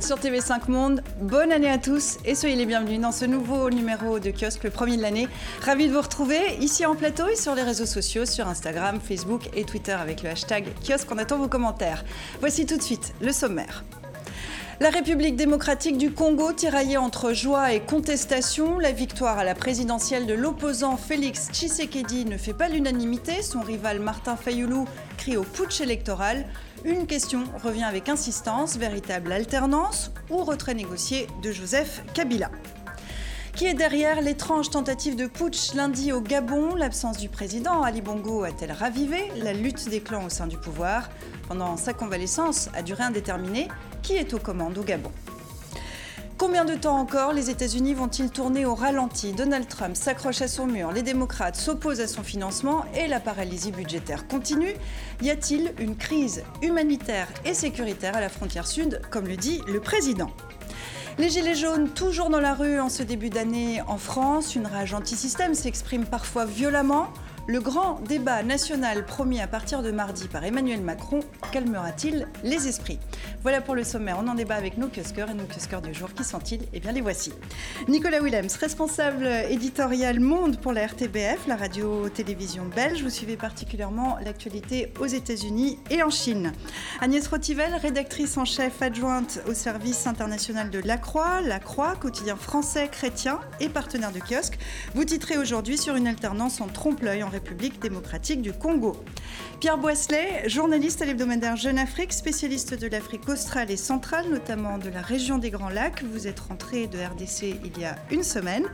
sur TV5 Monde. Bonne année à tous et soyez les bienvenus dans ce nouveau numéro de kiosque, le premier de l'année. Ravi de vous retrouver ici en plateau et sur les réseaux sociaux, sur Instagram, Facebook et Twitter avec le hashtag kiosque. On attend vos commentaires. Voici tout de suite le sommaire. La République démocratique du Congo tiraillée entre joie et contestation. La victoire à la présidentielle de l'opposant Félix Tshisekedi ne fait pas l'unanimité. Son rival Martin Fayoulou crie au putsch électoral. Une question revient avec insistance, véritable alternance ou retrait négocié de Joseph Kabila. Qui est derrière l'étrange tentative de putsch lundi au Gabon? L'absence du président Ali Bongo a-t-elle ravivé la lutte des clans au sein du pouvoir? Pendant sa convalescence à durée indéterminée, qui est aux commandes au Gabon? Combien de temps encore les États-Unis vont-ils tourner au ralenti? Donald Trump s'accroche à son mur, les démocrates s'opposent à son financement et la paralysie budgétaire continue. Y a-t-il une crise humanitaire et sécuritaire à la frontière sud, comme le dit le président? Les Gilets jaunes, toujours dans la rue en ce début d'année en France, une rage anti-système s'exprime parfois violemment. Le grand débat national promis à partir de mardi par Emmanuel Macron calmera-t-il les esprits? Voilà pour le sommaire. On en débat avec nos kiosqueurs et nos kiosqueurs du jour. Qui sont-ils? Eh bien, les voici. Nicolas Willems, responsable éditorial Monde pour la RTBF, la radio-télévision belge. Vous suivez particulièrement l'actualité aux États-Unis et en Chine. Agnès Rotivel, rédactrice en chef adjointe au service international de La Croix, La Croix, quotidien français chrétien et partenaire de kiosque. Vous titrez aujourd'hui sur une alternance en trompe-l'œil République démocratique du Congo. Pierre Boisselet, journaliste à l'hebdomadaire Jeune Afrique, spécialiste de l'Afrique australe et centrale, notamment de la région des Grands Lacs. Vous êtes rentré de RDC il y a une semaine.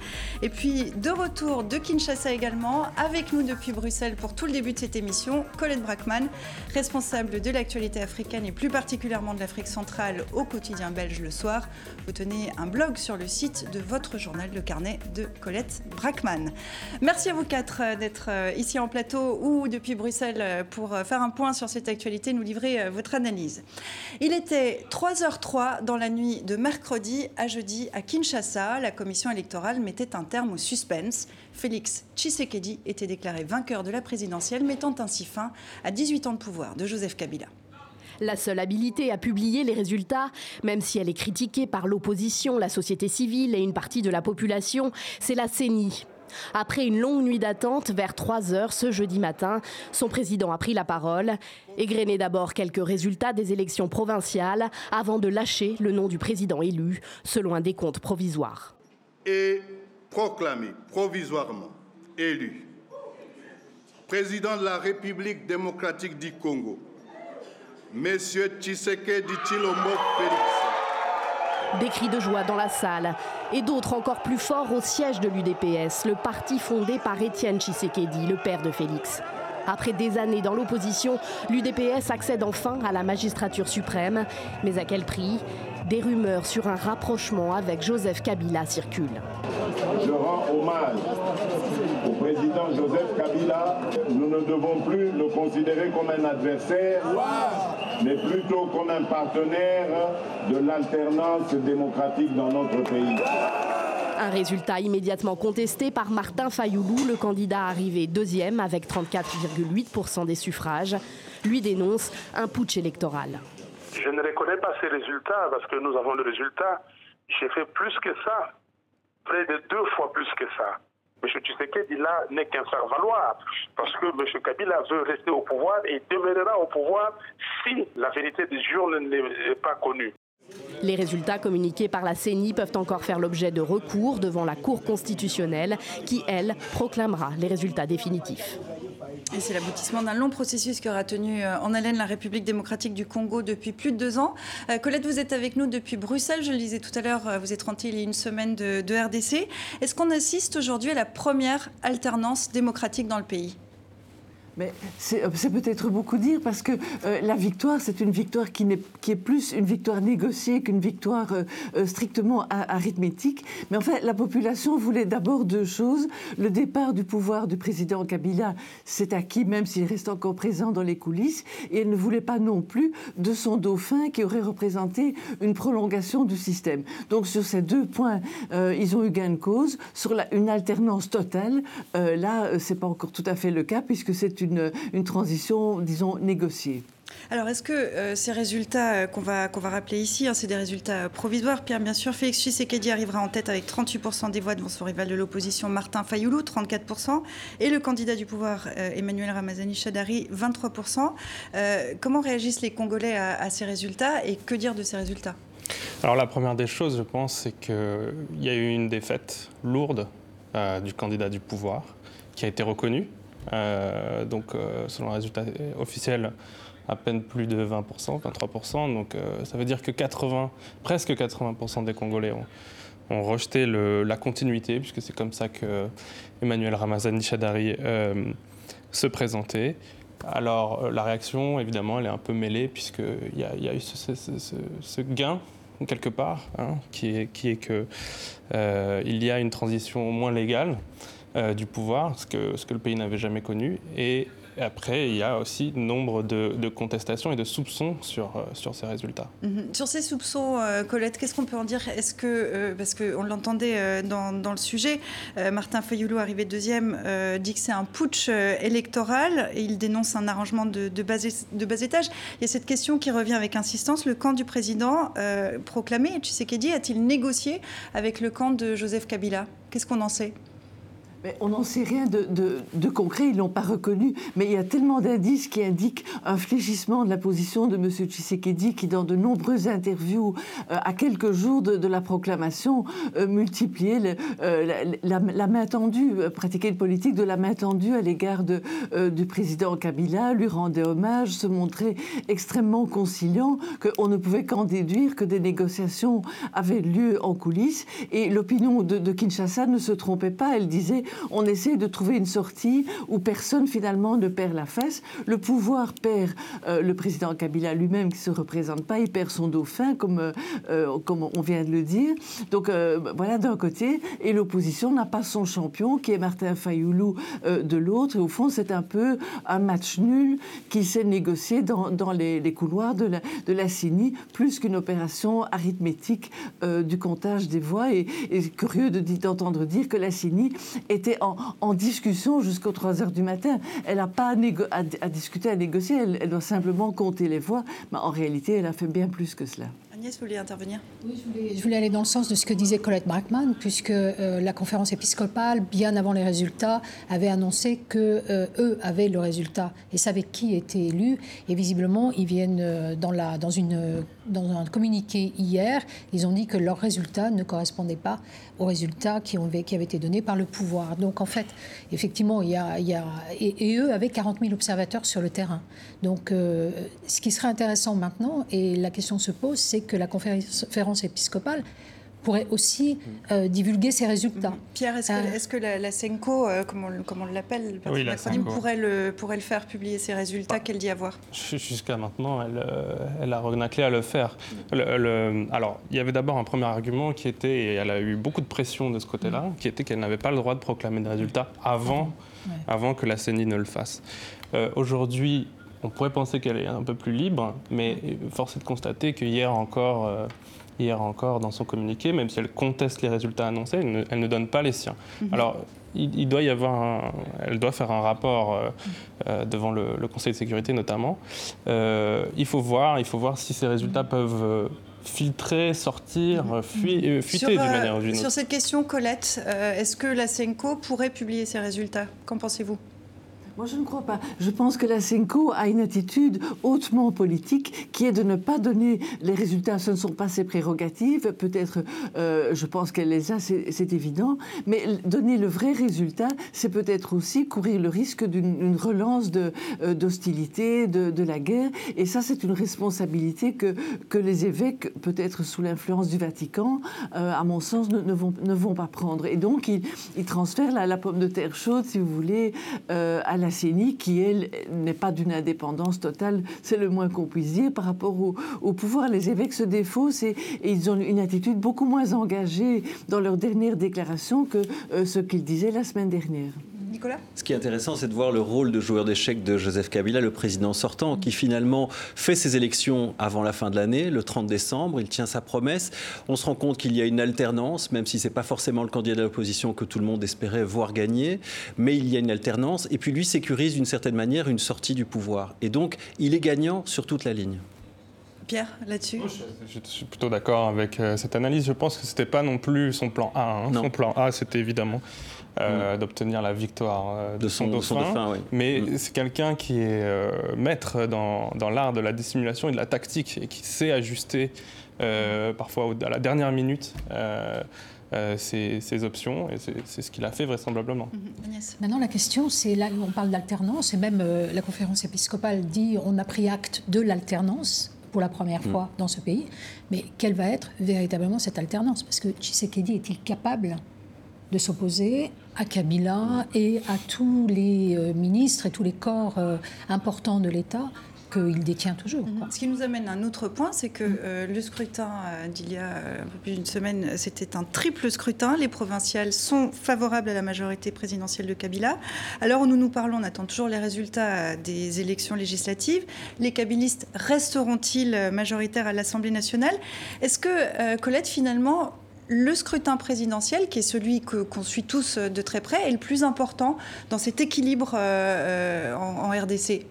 Et puis, de retour de Kinshasa également, avec nous depuis Bruxelles pour tout le début de cette émission, Colette Brackman, responsable de l'actualité africaine et plus particulièrement de l'Afrique centrale au quotidien belge le soir. Vous tenez un blog sur le site de votre journal, le carnet de Colette Brackman. Merci à vous quatre d'être euh, ici en plateau ou depuis Bruxelles euh, pour euh, faire un point sur cette actualité, nous livrer votre analyse. Il était 3h03 dans la nuit de mercredi à jeudi à Kinshasa. La commission électorale mettait un terme au suspense. Félix Tshisekedi était déclaré vainqueur de la présidentielle, mettant ainsi fin à 18 ans de pouvoir de Joseph Kabila. La seule habilité à publier les résultats, même si elle est critiquée par l'opposition, la société civile et une partie de la population, c'est la CENI. Après une longue nuit d'attente, vers 3 heures ce jeudi matin, son président a pris la parole, égrené d'abord quelques résultats des élections provinciales avant de lâcher le nom du président élu, selon un décompte provisoire. Et proclamé provisoirement élu président de la République démocratique du Congo, Monsieur Tshisekedi Chilombo Félix. Des cris de joie dans la salle et d'autres encore plus forts au siège de l'UDPS, le parti fondé par Étienne Tshisekedi, le père de Félix. Après des années dans l'opposition, l'UDPS accède enfin à la magistrature suprême. Mais à quel prix? Des rumeurs sur un rapprochement avec Joseph Kabila circulent. Je rends hommage au président Joseph Kabila. Nous ne devons plus le considérer comme un adversaire, mais plutôt comme un partenaire de l'alternance démocratique dans notre pays. Un résultat immédiatement contesté par Martin Fayoulou, le candidat arrivé deuxième avec 34,8% des suffrages. Lui dénonce un putsch électoral. Je ne reconnais pas ces résultats parce que nous avons le résultat. J'ai fait plus que ça, près de deux fois plus que ça. M. Tshisekedi, là, n'est qu'un faire-valoir, parce que M. Kabila veut rester au pouvoir et demeurera au pouvoir si la vérité des urnes n'est pas connue. Les résultats communiqués par la CENI peuvent encore faire l'objet de recours devant la Cour constitutionnelle qui, elle, proclamera les résultats définitifs. C'est l'aboutissement d'un long processus qui aura tenu euh, en haleine la République démocratique du Congo depuis plus de deux ans. Euh, Colette, vous êtes avec nous depuis Bruxelles. Je le disais tout à l'heure, euh, vous êtes rentrée il y a une semaine de, de RDC. Est-ce qu'on assiste aujourd'hui à la première alternance démocratique dans le pays? Mais c'est peut-être beaucoup dire parce que la victoire, c'est une victoire qui, est, qui est plus une victoire négociée qu'une victoire strictement arithmétique. Mais en fait, la population voulait d'abord deux choses. Le départ du pouvoir du président Kabila, c'est acquis, même s'il reste encore présent dans les coulisses. Et elle ne voulait pas non plus de son dauphin qui aurait représenté une prolongation du système. Donc sur ces deux points, ils ont eu gain de cause. Sur la, une alternance totale, là, c'est pas encore tout à fait le cas puisque c'est une une, transition, disons, négociée. Alors, est-ce que euh, ces résultats euh, qu'on va, qu'on va rappeler ici, hein, c'est des résultats euh, provisoires Pierre, bien sûr, Félix Tshisekedi arrivera en tête avec 38% des voix devant son rival de l'opposition, Martin Fayoulou, 34%, et le candidat du pouvoir, Emmanuel Ramazani Chadari, 23%. comment réagissent les Congolais à, ces résultats et que dire de ces résultats? Alors la première des choses, je pense, c'est qu'il y a eu une défaite lourde du candidat du pouvoir qui a été reconnue. Donc selon les résultats officiels, à peine plus de 20%, 23%. Donc euh, ça veut dire que 80, presque 80% des Congolais ont, rejeté la continuité, puisque c'est comme ça que Emmanuel Ramazani Chadari euh, se présentait. Alors euh, la réaction, évidemment, elle est un peu mêlée, puisqu'il y, y, a eu ce, gain quelque part, hein, qui, est, qui que y a une transition moins légale du pouvoir, ce que, ce que le pays n'avait jamais connu, et après, il y a aussi nombre de, contestations et de soupçons sur, euh, sur ces résultats. Mhm. Sur ces soupçons, euh, Colette, qu'est-ce qu'on peut en dire? Est-ce que, euh, parce qu'on l'entendait dans, dans, le sujet, Martin Fayoulo, arrivé deuxième, dit que c'est un putsch électoral et il dénonce un arrangement de, de bas étage. Il y a cette question qui revient avec insistance. Le camp du président proclamé, Tshisekedi, a-t-il négocié avec le camp de Joseph Kabila? Qu'est-ce qu'on en sait? On n'en sait rien de, concret, ils ne l'ont pas reconnu, mais il y a tellement d'indices qui indiquent un fléchissement de la position de M. Tshisekedi qui, dans de nombreuses interviews, euh, à quelques jours de, la proclamation, euh, multipliait euh, la, main tendue, pratiquait une politique de la main tendue à l'égard du président Kabila, lui rendait hommage, se montrait extrêmement conciliant, qu'on ne pouvait qu'en déduire que des négociations avaient lieu en coulisses, et l'opinion de Kinshasa ne se trompait pas, elle disait on essaie de trouver une sortie où personne finalement ne perd la face. Le pouvoir perd euh, le président Kabila lui-même qui ne se représente pas, il perd son dauphin, comme, euh, euh, comme on vient de le dire. Donc voilà d'un côté, et l'opposition n'a pas son champion qui est Martin Fayoulou de l'autre. Et au fond, c'est un peu un match nul qui s'est négocié dans, les, couloirs de la, de CINI, plus qu'une opération arithmétique du comptage des voix. Et, et curieux d'entendre dire que la CINI est était en, discussion jusqu'aux 3 heures du matin. Elle n'a pas à, discuter, à négocier, elle, doit simplement compter les voix. Mais en réalité, elle a fait bien plus que cela. Agnès, vous voulez intervenir? Oui, je voulais, aller dans le sens de ce que disait Colette Brackman, puisque euh, la conférence épiscopale, bien avant les résultats, avait annoncé que euh, eux avaient le résultat et savaient qui était élu. Et visiblement, ils viennent euh, dans, la, dans, une, dans un communiqué hier, ils ont dit que leurs résultats ne correspondaient pas aux résultats qui, avaient été donnés par le pouvoir. Donc en fait, effectivement, il y a, il y a et, eux avaient 40 000 observateurs sur le terrain. Donc ce qui serait intéressant maintenant, et la question se pose, c'est que la conférence épiscopale pourrait aussi mm. euh, divulguer ses résultats. Pierre, est-ce que, euh, la, la, SENCO, euh, comme on, l'appelle, pourrait le, pourrait le faire publier ses résultats bah, Qu'elle dit avoir? Jusqu'à maintenant, elle, elle a renaclé à le faire. Le, alors, il y avait d'abord un premier argument qui était, et elle a eu beaucoup de pression de ce côté-là, mm. qui était qu'elle n'avait pas le droit de proclamer des résultats avant, avant que la CENI ne le fasse. Aujourd'hui, on pourrait penser qu'elle est un peu plus libre, mais force est de constater qu'hier encore, euh, hier encore, dans son communiqué, même si elle conteste les résultats annoncés, elle ne, donne pas les siens. Mhm. Alors, il, doit y avoir elle doit faire un rapport euh, euh, devant le, Conseil de sécurité notamment. il faut voir, il faut voir si ces résultats peuvent filtrer, sortir, mhm. fuiter d'une manière ou d'une autre. Sur cette question, Colette, est-ce que la CENCO pourrait publier ses résultats? Qu'en pensez-vous? Moi, je ne crois pas. Je pense que la CENCO a une attitude hautement politique qui est de ne pas donner les résultats. Ce ne sont pas ses prérogatives. Peut-être, euh, je pense qu'elle les a, c'est évident. Mais donner le vrai résultat, c'est peut-être aussi courir le risque d'une relance euh, d'hostilité, de, de, la guerre. Et ça, c'est une responsabilité que, que les évêques, peut-être sous l'influence du Vatican, euh, à mon sens, ne, vont, ne vont pas prendre. Et donc, ils, ils transfèrent la, la, pomme de terre chaude, si vous voulez, à la Qui, elle, n'est pas d'une indépendance totale, c'est le moins qu'on puisse dire, par rapport au, pouvoir. Les évêques se défaussent et, ils ont une attitude beaucoup moins engagée dans leur dernière déclaration que euh, ce qu'ils disaient la semaine dernière. Ce qui est intéressant, c'est de voir le rôle de joueur d'échecs de Joseph Kabila, le président sortant, qui finalement fait ses élections avant la fin de l'année, le 30 décembre. Il tient sa promesse. On se rend compte qu'il y a une alternance, même si ce n'est pas forcément le candidat de l'opposition que tout le monde espérait voir gagner. Mais il y a une alternance. Et puis lui sécurise d'une certaine manière une sortie du pouvoir. Et donc, il est gagnant sur toute la ligne. Pierre, là-dessus je, suis plutôt d'accord avec euh, cette analyse. Je pense que ce n'était pas non plus son plan A. Hein. Son plan A, c'était évidemment euh, mm. d'obtenir la victoire euh, de, son, dauphin. Mais mm. c'est quelqu'un qui est maître dans, dans l'art de la dissimulation et de la tactique et qui sait ajuster parfois à la dernière minute. ses, options et c'est ce qu'il a fait vraisemblablement. Mm-hmm. Maintenant, la question, c'est là où on parle d'alternance et même la conférence épiscopale dit on a pris acte de l'alternance pour la première mm. fois dans ce pays. Mais quelle va être véritablement cette alternance? Parce que Tshisekedi est-il capable de s'opposer à Kabila et à tous les euh, ministres et tous les corps euh, importants de l'État qu'il détient toujours. Ce qui nous amène à un autre point, c'est que euh, le scrutin euh, d'il y a euh, un peu plus d'une semaine, c'était un triple scrutin. Les provinciales sont favorables à la majorité présidentielle de Kabila. Alors nous nous parlons, on attend toujours les résultats des élections législatives. Les kabylistes resteront-ils majoritaires à l'Assemblée nationale? Est-ce que, Colette, finalement, le scrutin présidentiel, qui est celui qu'on suit tous de très près, est le plus important dans cet équilibre en RDC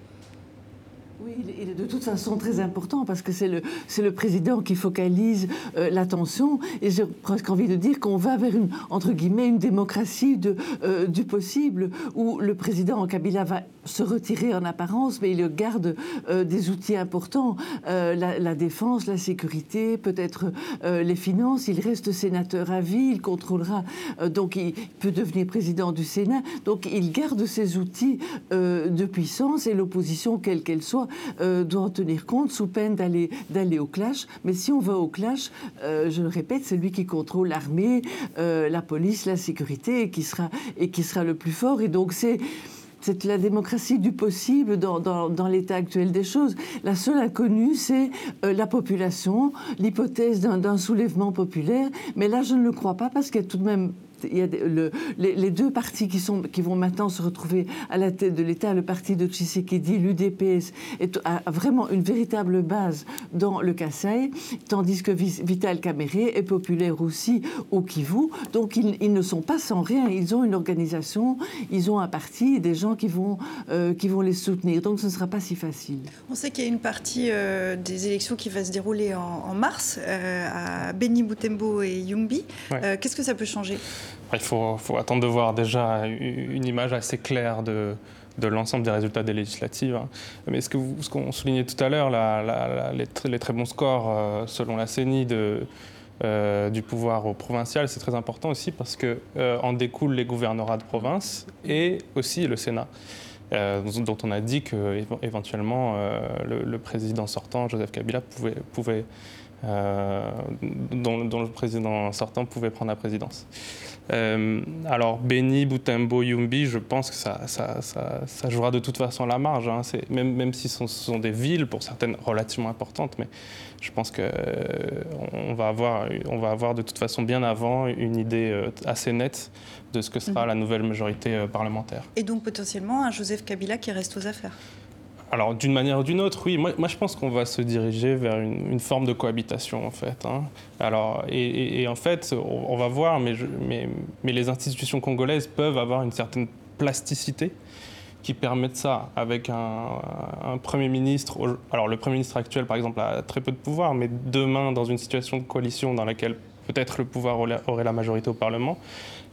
oui, il est de toute façon très important parce que c'est le, c'est le président qui focalise euh, l'attention et j'ai presque envie de dire qu'on va vers une, entre guillemets, une démocratie euh, du possible où le président en Kabila va se retirer en apparence mais il garde euh, des outils importants, la, défense, la sécurité, peut-être les finances, il reste sénateur à vie, il contrôlera, donc il peut devenir président du Sénat, donc il garde ses outils de puissance et l'opposition, quelle qu'elle soit, euh, doit en tenir compte sous peine d'aller d'aller au clash. Mais si on va au clash, euh, je le répète, c'est lui qui contrôle l'armée, euh, la police, la sécurité et qui sera et qui sera le plus fort. Et donc c'est c'est la démocratie du possible dans, dans, dans l'état actuel des choses. La seule inconnue, c'est la population, l'hypothèse d'un soulèvement populaire. Mais là, je ne le crois pas parce qu'il y a tout de même il y a le, les, deux partis qui, sont, qui vont maintenant se retrouver à la tête de l'État, le parti de Tshisekedi, l'UDPS, a vraiment une véritable base dans le Kassai, tandis que Vital Kamere est populaire aussi au Kivu. Donc ils, ne sont pas sans rien. Ils ont une organisation, ils ont un parti, des gens qui vont, euh, qui vont les soutenir. Donc ce ne sera pas si facile. On sait qu'il y a une partie euh, des élections qui va se dérouler en, mars euh, à Beni Butembo et Yumbi. Qu'est-ce que ça peut changer? Il faut, attendre de voir déjà une image assez claire de, l'ensemble des résultats des législatives. Hein. Mais ce qu'on soulignait tout à l'heure, les, très bons scores euh, selon la CENI euh, du pouvoir au provincial, c'est très important aussi parce qu'en euh, en découlent les gouvernorats de province et aussi le Sénat. dont on a dit que éventuellement le, président sortant, Joseph Kabila, pouvait prendre la présidence. Euh, alors, Beni, Butembo, Yumbi, je pense que ça, ça, ça, jouera de toute façon la marge. Hein. Même, même si ce sont, des villes, pour certaines relativement importantes, mais je pense qu'on euh, va, avoir, on va avoir de toute façon bien avant une idée euh, assez nette de ce que sera mhm. la nouvelle majorité parlementaire. Et donc potentiellement un Joseph Kabila qui reste aux affaires alors, d'une manière ou d'une autre, oui. Moi, je pense qu'on va se diriger vers une, forme de cohabitation, en fait. Hein. Alors, et, en fait, on, va voir, mais, les institutions congolaises peuvent avoir une certaine plasticité qui permettent ça, avec un, Premier ministre. Alors, le Premier ministre actuel, par exemple, a très peu de pouvoir, mais demain, dans une situation de coalition dans laquelle peut-être le pouvoir aurait la majorité au Parlement,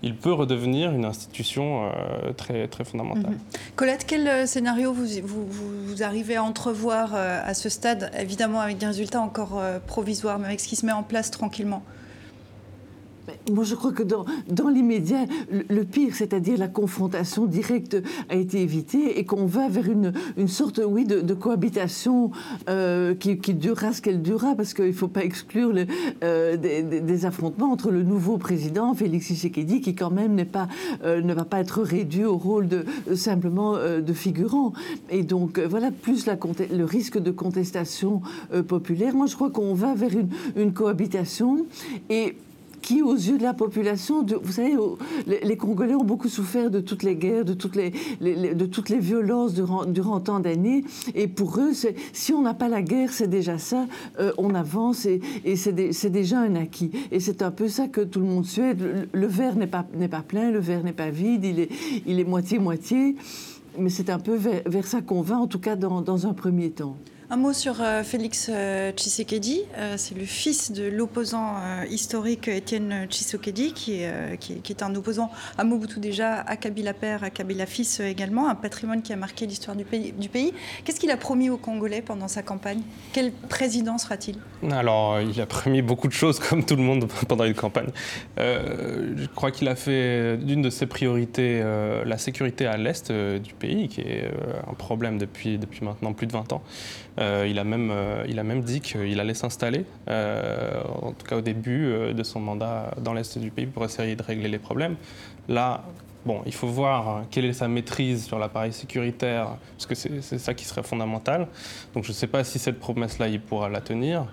il peut redevenir une institution euh, très, très fondamentale. Mhm. Colette, quel euh, scénario vous, vous, arrivez à entrevoir euh, à ce stade, évidemment avec des résultats encore provisoires, mais avec ce qui se met en place tranquillement? Moi, je crois que dans, l'immédiat, le, pire, c'est-à-dire la confrontation directe, a été évité et qu'on va vers une, une sorte, oui, de, cohabitation euh, qui, durera ce qu'elle durera, parce qu'il ne faut pas exclure euh, des, affrontements entre le nouveau président, Félix Tshisekedi, qui quand même n'est pas, euh, ne va pas être réduit au rôle de simplement de figurant. Et donc, voilà, plus le risque de contestation populaire. Moi, je crois qu'on va vers une, une cohabitation et qui, aux yeux de la population, vous savez, les, Congolais ont beaucoup souffert de toutes les guerres, de toutes les, de toutes les violences durant, durant tant d'années. Et pour eux, si on n'a pas la guerre, c'est déjà ça, euh, on avance et, c'est déjà un acquis. Et c'est un peu ça que tout le monde souhaite. Le, verre n'est pas, pas plein, le verre n'est pas vide, il est, il est moitié-moitié. Mais c'est un peu vers, ça qu'on va, en tout cas dans, dans un premier temps. Un mot sur euh, Félix euh, Tshisekedi. Euh, c'est le fils de l'opposant historique Étienne Tshisekedi, qui est, un opposant à Mobutu déjà, à Kabila père, à Kabila fils également. Un patrimoine qui a marqué l'histoire du pays. Qu'est-ce qu'il a promis aux Congolais pendant sa campagne? Quel président sera-t-il? Alors, il a promis beaucoup de choses, comme tout le monde, pendant une campagne. je crois qu'il a fait d'une de ses priorités la sécurité à l'est du pays, qui est un problème depuis maintenant plus de 20 ans. Euh, il, a même, euh, il a même dit qu'il allait s'installer, euh, en tout cas au début de son mandat dans l'Est du pays, pour essayer de régler les problèmes. Là, bon, il faut voir quelle est sa maîtrise sur l'appareil sécuritaire, parce que c'est ça qui serait fondamental. Donc je ne sais pas si cette promesse-là, il pourra la tenir.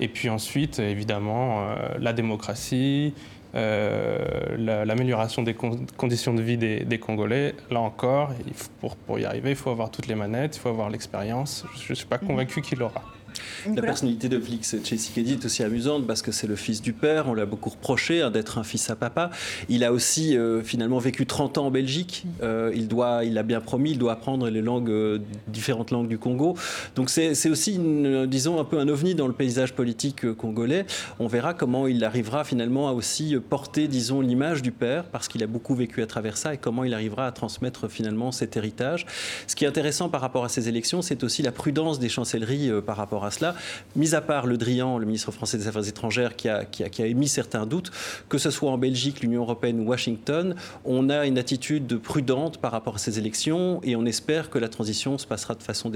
Et puis ensuite, évidemment, la démocratie, euh, l'amélioration des conditions de vie des, Congolais. Là encore, pour, pour y arriver, il faut avoir toutes les manettes, il faut avoir l'expérience. Je ne suis pas mhm. convaincu qu'il l'aura. La personnalité de Félix Tshisekedi est aussi amusante parce que c'est le fils du père. On l'a beaucoup reproché hein, d'être un fils à papa. Il a aussi euh, finalement vécu 30 ans en Belgique. Euh, il, doit, il a bien promis, il doit apprendre les langues, euh, différentes langues du Congo. Donc c'est aussi, disons, un peu un ovni dans le paysage politique congolais. On verra comment il arrivera finalement à aussi porter, disons, l'image du père parce qu'il a beaucoup vécu à travers ça et comment il arrivera à transmettre finalement cet héritage. Ce qui est intéressant par rapport à ces élections, c'est aussi la prudence des chancelleries par rapport à cela. Mis à part Le Drian, le ministre français des Affaires étrangères, qui a, émis certains doutes, que ce soit en Belgique, l'Union européenne ou Washington, on a une attitude prudente par rapport à ces élections et on espère que la transition se passera de façon,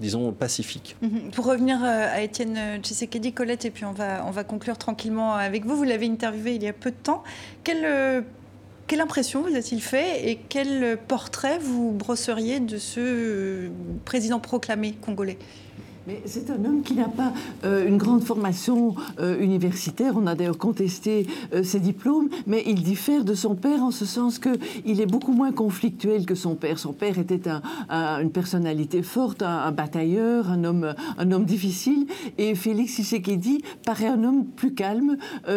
disons, pacifique. Mhm. Pour revenir euh, à Étienne Tshisekedi, Colette, et puis on va, on va conclure tranquillement avec vous. Vous l'avez interviewé il y a peu de temps. Quelle, euh, impression vous a-t-il fait et quel portrait vous brosseriez de ce euh, président proclamé congolais? C'est un homme qui n'a pas euh, une grande formation euh, universitaire. On a d'ailleurs contesté euh, ses diplômes, mais il diffère de son père en ce sens qu'il est beaucoup moins conflictuel que son père. Son père était une personnalité forte, un, batailleur, un homme, difficile. Et Félix Tshisekedi paraît un homme plus calme,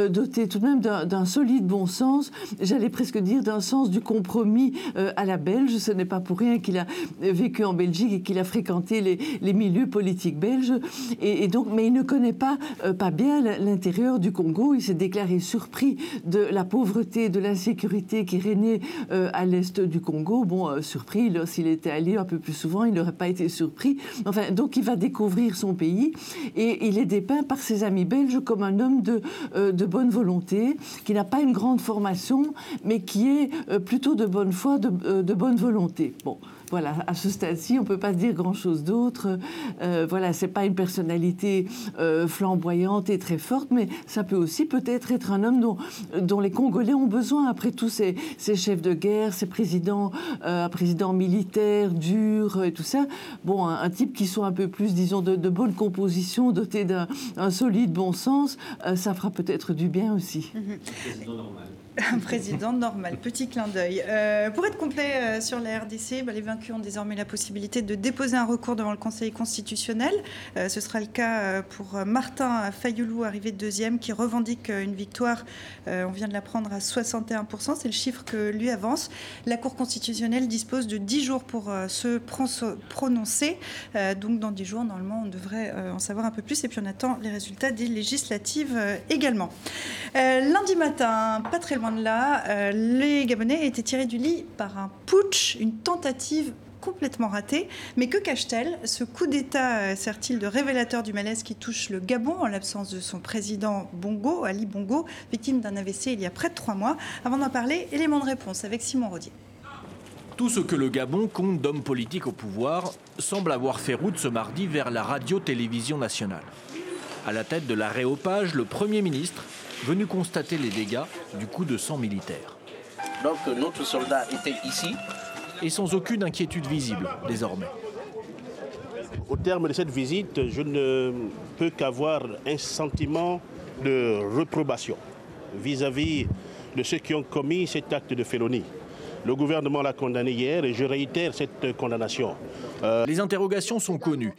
doté tout de même d'un solide bon sens. J'allais presque dire d'un sens du compromis à la belge. Ce n'est pas pour rien qu'il a vécu en Belgique et qu'il a fréquenté les milieux politiques belge. Et, donc, mais il ne connaît pas, euh, pas bien l'intérieur du Congo. Il s'est déclaré surpris de la pauvreté, de l'insécurité qui régnait euh, à l'est du Congo. Bon, euh, surpris, s'il était allé un peu plus souvent, il n'aurait pas été surpris. Enfin, donc il va découvrir son pays et il est dépeint par ses amis belges comme un homme de, de bonne volonté, qui n'a pas une grande formation, mais qui est plutôt de bonne foi, de, de bonne volonté. Bon, voilà, à ce stade-ci, on ne peut pas dire grand-chose d'autre. Euh, voilà, c'est pas une personnalité euh, flamboyante et très forte, mais ça peut aussi peut-être être un homme dont, dont les Congolais ont besoin, après tous ces, ces chefs de guerre, ces présidents, euh, présidents militaires durs et tout ça. Bon, un, type qui soit un peu plus, disons, de, bonne composition, doté d'un solide bon sens, euh, ça fera peut-être du bien aussi. Président normal. Un président normal, petit clin d'œil. Euh, pour être complet euh, sur la RDC, bah, les vaincus ont désormais la possibilité de déposer un recours devant le Conseil constitutionnel. Euh, ce sera le cas pour Martin Fayoulou, arrivé deuxième, qui revendique une victoire, on vient de l'apprendre, à 61%. C'est le chiffre que lui avance. La Cour constitutionnelle dispose de 10 jours pour se prononcer. donc dans 10 jours, normalement, on devrait en savoir un peu plus. Et puis on attend les résultats des législatives également. lundi matin, pas très loin de là, euh, les Gabonais étaient tirés du lit par un putsch, une tentative complètement ratée. Mais que cache-t-elle? Ce coup d'État euh, sert-il de révélateur du malaise qui touche le Gabon en l'absence de son président Bongo, Ali Bongo, victime d'un AVC il y a près de trois mois? Avant d'en parler, élément de réponse avec Simon Rodier. Tout ce que le Gabon compte d'hommes politiques au pouvoir semble avoir fait route ce mardi vers la radio-télévision nationale. À la tête de l'aréopage, le Premier ministre venu constater les dégâts du coup de sang militaire. Donc notre soldat était ici. Et sans aucune inquiétude visible désormais. Au terme de cette visite, je ne peux qu'avoir un sentiment de reprobation. vis-à-vis de ceux qui ont commis cet acte de félonie. Le gouvernement l'a condamné hier et je réitère cette condamnation. Euh, Les interrogations sont connues.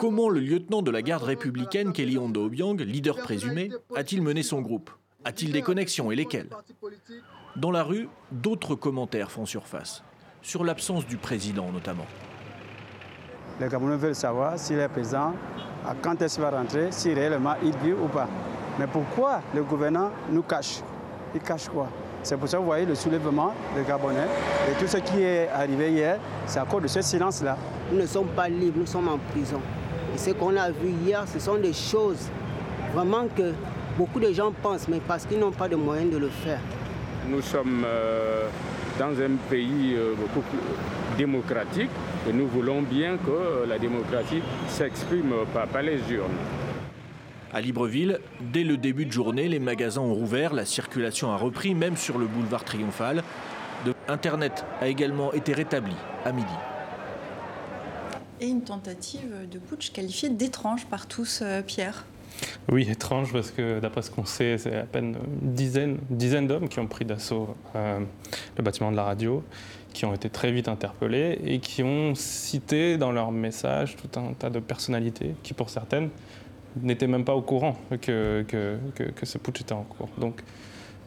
Comment le lieutenant de la garde républicaine Kelly Ondo Obiang, leader présumé, a-t-il mené son groupe? A-t-il des connexions et lesquelles? Dans la rue, d'autres commentaires font surface, sur l'absence du président notamment. Les Gabonais veulent savoir s'il est présent, quand est-ce qu'il va rentrer, si réellement il vit ou pas. Mais pourquoi le gouvernement nous cache? Il cache quoi? C'est pour ça que vous voyez le soulèvement des Gabonais et tout ce qui est arrivé hier, c'est à cause de ce silence-là. Nous ne sommes pas libres, nous sommes en prison. Et ce qu'on a vu hier, ce sont des choses vraiment que beaucoup de gens pensent, mais parce qu'ils n'ont pas de moyens de le faire. Nous sommes euh, dans un pays euh, beaucoup plus démocratique et nous voulons bien que la démocratie s'exprime par, par les urnes. À Libreville, dès le début de journée, les magasins ont rouvert, la circulation a repris, même sur le boulevard triomphal. De Internet a également été rétabli à midi. Et une tentative de putsch qualifiée d'étrange par tous, euh, Pierre. Oui, étrange parce que d'après ce qu'on sait, c'est à peine une dizaine, une dizaine d'hommes qui ont pris d'assaut euh, le bâtiment de la radio, qui ont été très vite interpellés et qui ont cité dans leur message tout un tas de personnalités qui, pour certaines, n'étaient même pas au courant que, que, que, ce putsch était en cours. Donc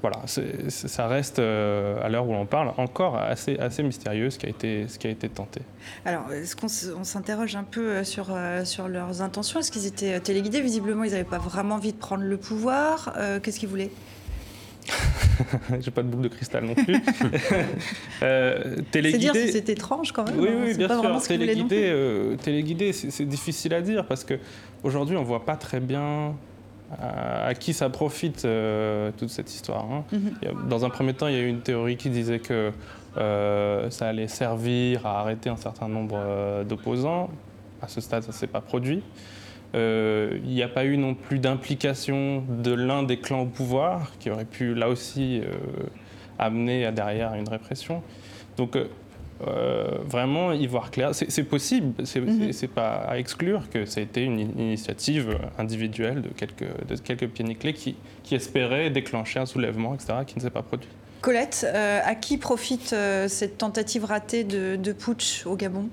voilà, ça reste, euh, à l'heure où l'on parle, encore assez, assez mystérieux ce qui, a été, ce qui a été tenté. Alors, est-ce qu'on s'interroge un peu euh, sur, euh, sur leurs intentions? Est-ce qu'ils étaient téléguidés? Visiblement, ils n'avaient pas vraiment envie de prendre le pouvoir. Qu'est-ce qu'ils voulaient? J'ai pas de boule de cristal non plus. euh, téléguidé... C'est dire c'est étrange quand même. Oui, oui, bien sûr. Téléguidé, euh, téléguidé c'est difficile à dire parce qu'aujourd'hui, on voit pas très bien à qui ça profite euh, toute cette histoire. Hein. Mm -hmm. Dans un premier temps, il y a eu une théorie qui disait que euh, ça allait servir à arrêter un certain nombre euh, d'opposants. À ce stade, ça ne s'est pas produit. Il n'y a pas eu non plus d'implication de l'un des clans au pouvoir, qui aurait pu là aussi amener à derrière une répression. Donc euh, vraiment y voir clair. C'est possible, c'est mm -hmm. pas à exclure que ça a été une initiative individuelle de quelques, de quelques pieds qui, qui espéraient déclencher un soulèvement, etc., qui ne s'est pas produit. Colette, euh, à qui profite euh, cette tentative ratée de, de putsch au Gabon?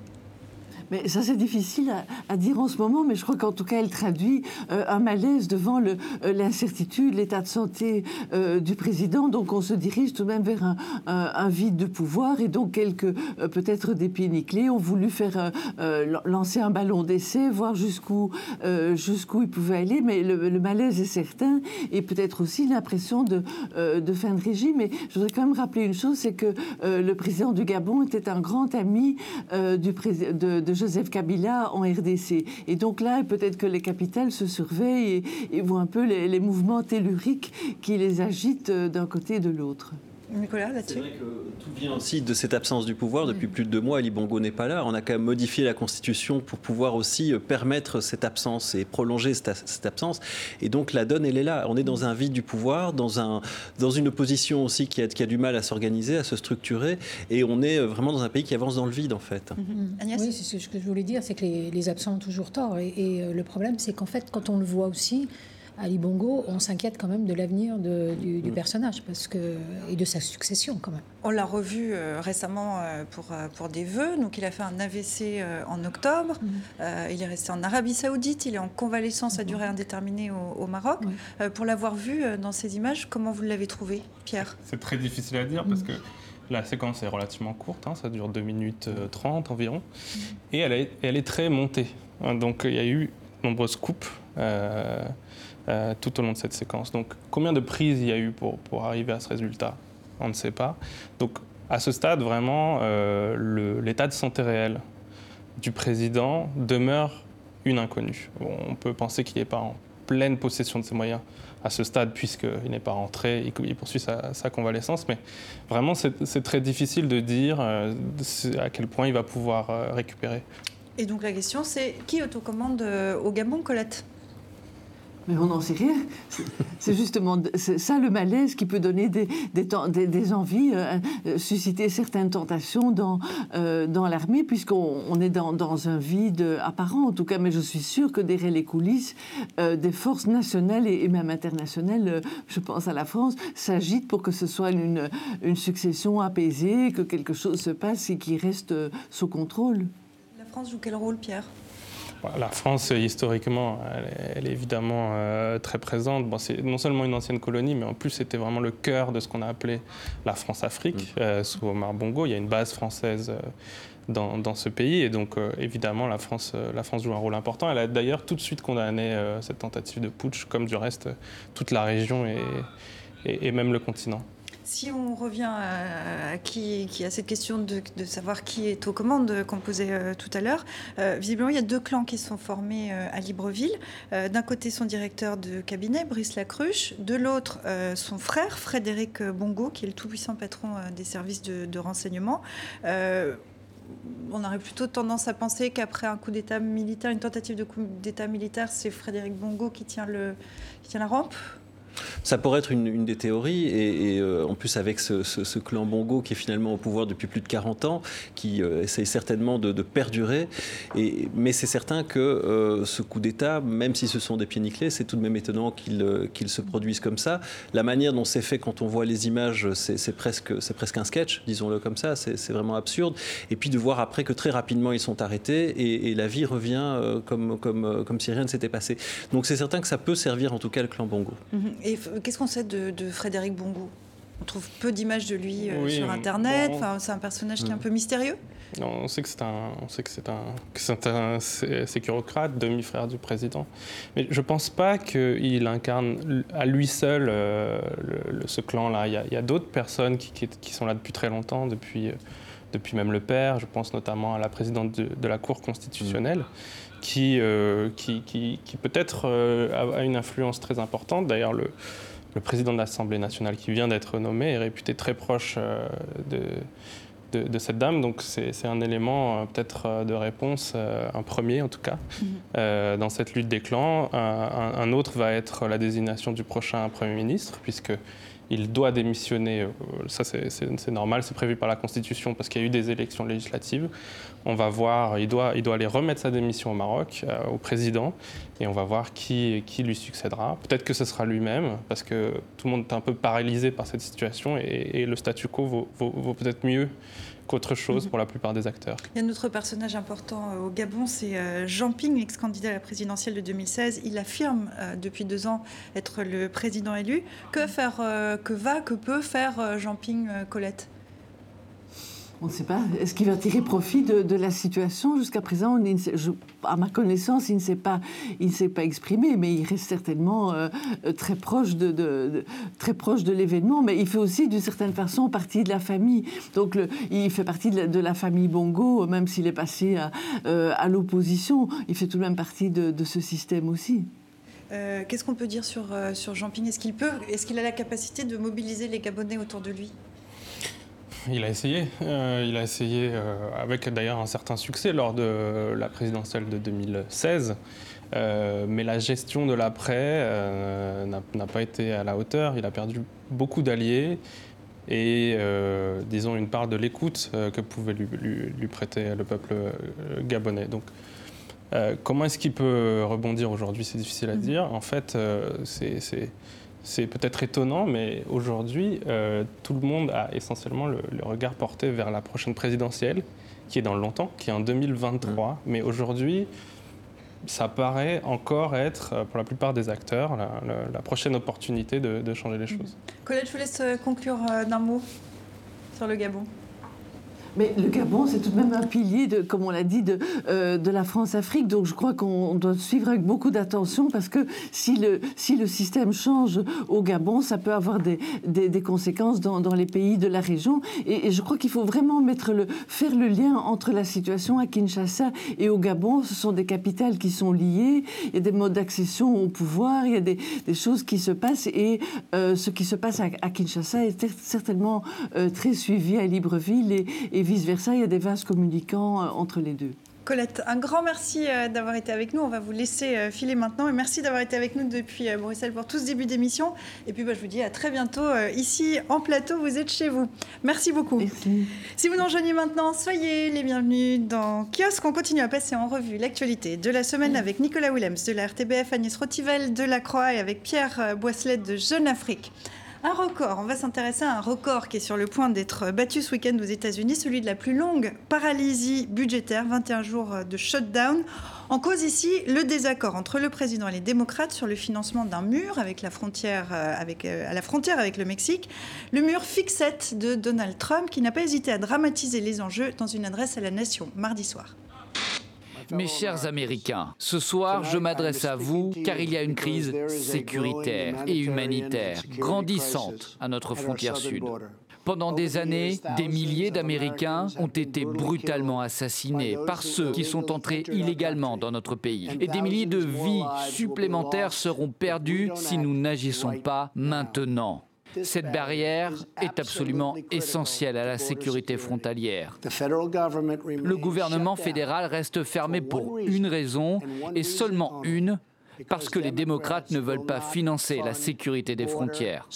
Mais ça, c'est difficile à, dire en ce moment, mais je crois qu'en tout cas, elle traduit euh, un malaise devant l'incertitude, l'état de santé euh, du président. Donc, on se dirige tout de même vers un, vide de pouvoir et donc quelques, euh, peut-être des pieds nickelés, ont voulu faire lancer un ballon d'essai, voir jusqu'où jusqu'où il pouvait aller. Mais le, malaise est certain et peut-être aussi l'impression de, fin de régime. Mais je voudrais quand même rappeler une chose, c'est que le président du Gabon était un grand ami du de, de Joseph Kabila en RDC. Et donc là, peut-être que les capitales se surveillent et, voient un peu les, les mouvements telluriques qui les agitent d'un côté et de l'autre. Nicolas, là-dessus C'est vrai que tout vient aussi de cette absence du pouvoir. Depuis mmh. plus de deux mois, Ali Bongo n'est pas là. On a quand même modifié la Constitution pour pouvoir aussi permettre cette absence et prolonger cette, cette, absence. Et donc la donne, elle est là. On est dans un vide du pouvoir, dans, un, dans une opposition aussi qui a, qui a du mal à s'organiser, à se structurer. Et on est vraiment dans un pays qui avance dans le vide, en fait. Mmh. Agnès Oui, c'est ce que je voulais dire, c'est que les, les, absents ont toujours tort. Et, et euh, le problème, c'est qu'en fait, quand on le voit aussi, Ali Bongo, on s'inquiète quand même de l'avenir du, du, personnage parce que, et de sa succession quand même. On l'a revu euh, récemment euh, pour, euh, pour des vœux. Donc il a fait un AVC euh, en octobre. Mm il est resté en Arabie Saoudite. Il est en convalescence mm à durée indéterminée au, au Maroc. Mm pour l'avoir vu dans ces images, comment vous l'avez trouvé, Pierre? C'est très difficile à dire parce que la séquence est relativement courte. Hein, ça dure 2 minutes 30 environ. Et elle est, elle est très montée. Donc il y a eu nombreuses coupes. Euh, tout au long de cette séquence. Donc combien de prises il y a eu pour, pour arriver à ce résultat? On ne sait pas. Donc à ce stade, vraiment, euh, l'état de santé réel du président demeure une inconnue. On peut penser qu'il n'est pas en pleine possession de ses moyens à ce stade, puisqu'il n'est pas rentré, il poursuit sa, convalescence, mais vraiment c'est très difficile de dire euh, à quel point il va pouvoir euh, récupérer. Et donc la question c'est, qui autocommande euh, au Gabon, Colette? Mais on n'en sait rien. C'est justement ça le malaise qui peut donner des, envies, euh, euh, susciter certaines tentations dans, euh, dans l'armée, puisqu'on est dans, dans, un vide apparent, en tout cas. Mais je suis sûre que derrière les coulisses, des forces nationales et, même internationales, je pense à la France, s'agitent pour que ce soit une, une succession apaisée, que quelque chose se passe et qui reste sous contrôle. La France joue quel rôle, Pierre? La France, historiquement, elle est, évidemment euh, très présente. Bon, c'est non seulement une ancienne colonie, mais en plus, c'était vraiment le cœur de ce qu'on a appelé la France-Afrique, mm. euh, sous Omar Bongo. Il y a une base française euh, dans, ce pays, et donc, évidemment, la France, la France joue un rôle important. Elle a d'ailleurs tout de suite condamné cette tentative de putsch, comme du reste toute la région et même le continent. Si on revient à, qui, cette question de, savoir qui est aux commandes qu'on posait euh, tout à l'heure, euh, visiblement il y a deux clans qui sont formés euh, à Libreville. D'un côté son directeur de cabinet, Brice Lacruche, de l'autre son frère, Frédéric Bongo, qui est le tout-puissant patron des services de, renseignement. On aurait plutôt tendance à penser qu'après un coup d'État militaire, une tentative de coup d'État militaire, c'est Frédéric Bongo qui tient, le, qui tient la rampe ça pourrait être une, des théories, et, euh, en plus avec ce, clan Bongo qui est finalement au pouvoir depuis plus de 40 ans, qui euh, essaye certainement de, perdurer. Mais c'est certain que euh, ce coup d'État, même si ce sont des pieds nickelés, c'est tout de même étonnant qu'il se produise comme ça. La manière dont c'est fait quand on voit les images, c'est presque, un sketch, disons-le comme ça, c'est vraiment absurde. Et puis de voir après que très rapidement ils sont arrêtés et, la vie revient comme si rien ne s'était passé. Donc c'est certain que ça peut servir en tout cas le clan Bongo. Mm-hmm. Et qu'est-ce qu'on sait de, Frédéric Bongo? On trouve peu d'images de lui euh, sur Internet. c'est un personnage qui est un mm. peu mystérieux. Non, on sait que c'est un, on sait que c'est un, c'est un sécurocrate, demi-frère du président. Mais je pense pas qu'il incarne à lui seul euh, ce clan-là. Il y a, d'autres personnes qui, qui, sont là depuis très longtemps, depuis, euh, depuis même le père. Je pense notamment à la présidente de, la Cour constitutionnelle. Mm qui, euh, qui, qui, peut-être euh, a, une influence très importante. D'ailleurs, le, le, président de l'Assemblée nationale qui vient d'être nommé est réputé très proche euh, de, de, cette dame. Donc c'est un élément peut-être de réponse, un premier en tout cas, mhm. dans cette lutte des clans. Un, un, autre va être la désignation du prochain Premier ministre, puisque il doit démissionner. Euh, ça, c'est normal, c'est prévu par la Constitution parce qu'il y a eu des élections législatives. On va voir, il doit, il doit aller remettre sa démission au Maroc, euh, au président, et on va voir qui, qui lui succédera. Peut-être que ce sera lui-même, parce que tout le monde est un peu paralysé par cette situation, et, le statu quo vaut peut-être mieux qu'autre chose mhm. pour la plupart des acteurs. Il y a un autre personnage important euh, au Gabon, c'est euh, Jean Ping, ex-candidat à la présidentielle de 2016. Il affirme euh, depuis deux ans être le président élu. Que faire, que va, que peut faire Jean Ping, Colette? On ne sait pas. Est-ce qu'il va tirer profit de, la situation Jusqu'à présent, à ma connaissance, il ne s'est pas, pas exprimé, mais il reste certainement euh, très proche de, très proche de l'événement. Mais il fait aussi, d'une certaine façon, partie de la famille. Donc, il fait partie de la, famille Bongo, même s'il est passé à, euh, l'opposition. Il fait tout de même partie de, ce système aussi. Euh, qu'est-ce qu'on peut dire sur, sur Jean Ping? Est-ce qu'il peut, est-ce qu'il a la capacité de mobiliser les Gabonais autour de lui? Il a essayé. Euh, il a essayé euh, avec d'ailleurs un certain succès lors de la présidentielle de 2016. Euh, mais la gestion de l'après n'a pas été à la hauteur. Il a perdu beaucoup d'alliés et, disons, une part de l'écoute que pouvait lui, lui, prêter le peuple gabonais. Donc, comment est-ce qu'il peut rebondir aujourd'hui? C'est difficile à mm-hmm. dire. En fait, c'est c'est peut-être étonnant, mais aujourd'hui, euh, tout le monde a essentiellement le, regard porté vers la prochaine présidentielle, qui est dans longtemps, qui est en 2023. Mmh. Mais aujourd'hui, ça paraît encore être, euh, pour la plupart des acteurs, la, prochaine opportunité de, changer les mmh. choses. Colette, je vous laisse euh, conclure d'un mot sur le Gabon. Mais le Gabon, c'est tout de même un pilier, comme on l'a dit, de, euh, de la France-Afrique. Donc je crois qu'on doit suivre avec beaucoup d'attention parce que si le, si le système change au Gabon, ça peut avoir des, des, conséquences dans, dans, les pays de la région. Et, je crois qu'il faut vraiment mettre le, faire le lien entre la situation à Kinshasa et au Gabon. Ce sont des capitales qui sont liées. Il y a des modes d'accession au pouvoir, il y a des, des choses qui se passent. Et euh, ce qui se passe à, Kinshasa est certainement euh, très suivi à Libreville vice-versa, il y a des vases communicants euh, entre les deux. Colette, un grand merci euh, d'avoir été avec nous. On va vous laisser euh, filer maintenant. Et merci d'avoir été avec nous depuis Bruxelles pour tout ce début d'émission. Et puis, bah, je vous dis à très bientôt ici en plateau. Vous êtes chez vous. Merci beaucoup. Si vous nous rejoignez maintenant, soyez les bienvenus dans Kiosque. On continue à passer en revue l'actualité de la semaine avec Nicolas Willems de la RTBF, Agnès Rotivel de la Croix et avec Pierre Boisselet de Jeune Afrique. Un record, on va s'intéresser à un record qui est sur le point d'être battu ce week-end aux États-Unis, celui de la plus longue paralysie budgétaire, 21 jours de shutdown. En cause ici, le désaccord entre le président et les démocrates sur le financement d'un mur avec la frontière, euh, avec, euh, à la frontière avec le Mexique. Le mur fixette de Donald Trump qui n'a pas hésité à dramatiser les enjeux dans une adresse à la nation mardi soir. Mes chers Américains, ce soir, je m'adresse à vous car il y a une crise sécuritaire et humanitaire grandissante à notre frontière sud. Pendant des années, des milliers d'Américains ont été brutalement assassinés par ceux qui sont entrés illégalement dans notre pays. Et des milliers de vies supplémentaires seront perdues si nous n'agissons pas maintenant. Cette barrière est absolument essentielle à la sécurité frontalière. Le gouvernement fédéral reste fermé pour une raison et seulement une, parce que les démocrates ne veulent pas financer la sécurité des frontières.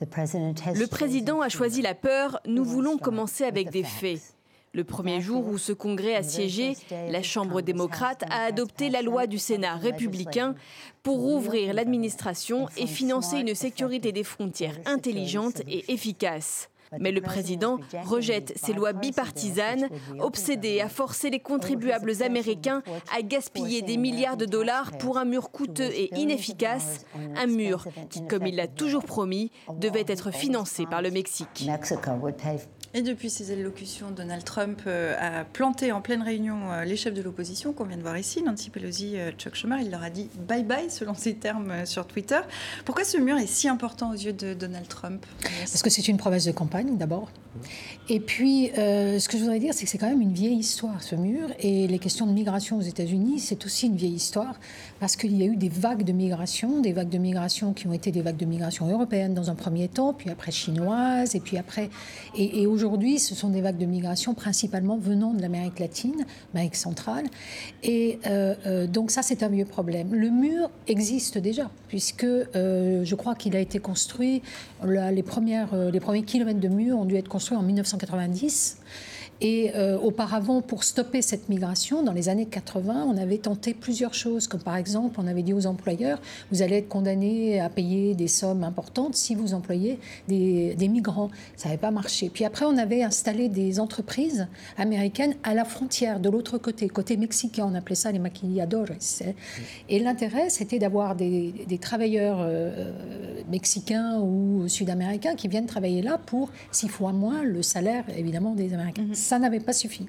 Le président a choisi la peur, nous voulons commencer avec des faits. Le premier jour où ce congrès a siégé, la Chambre démocrate a adopté la loi du Sénat républicain pour rouvrir l'administration et financer une sécurité des frontières intelligente et efficace. Mais le président rejette ces lois bipartisanes, obsédé à forcer les contribuables américains à gaspiller des milliards de dollars pour un mur coûteux et inefficace, un mur qui, comme il l'a toujours promis, devait être financé par le Mexique. Et depuis ses allocutions, Donald Trump euh, a planté en pleine réunion euh, les chefs de l'opposition qu'on vient de voir ici, Nancy Pelosi, euh, Chuck Schumer. Il leur a dit bye bye, selon ses termes sur Twitter. Pourquoi ce mur est si important aux yeux de Donald Trump Parce que c'est une promesse de campagne, d'abord. Et puis, ce que je voudrais dire, c'est que c'est quand même une vieille histoire, ce mur. Et les questions de migration aux États-Unis, c'est aussi une vieille histoire, parce qu'il y a eu des vagues de migration, des vagues de migration qui ont été des vagues de migration européennes dans un premier temps, puis après chinoises, et puis après. Et, aujourd'hui, ce sont des vagues de migration principalement venant de l'Amérique latine, l'Amérique centrale. Et euh, euh, donc ça, c'est un vieux problème. Le mur existe déjà, puisque euh, je crois qu'il a été construit, les, premières, les premiers kilomètres de mur ont dû être construits en 1990. Et euh, auparavant, pour stopper cette migration, dans les années 80, on avait tenté plusieurs choses, comme par exemple, on avait dit aux employeurs, vous allez être condamnés à payer des sommes importantes si vous employez des, migrants. Ça n'avait pas marché. Puis après, on avait installé des entreprises américaines à la frontière, de l'autre côté, côté mexicain, on appelait ça les maquilladores. Et l'intérêt, c'était d'avoir des, travailleurs euh, mexicains ou sud-américains qui viennent travailler là pour six fois moins le salaire, évidemment, des Américains. Mhm ça n'avait pas suffi.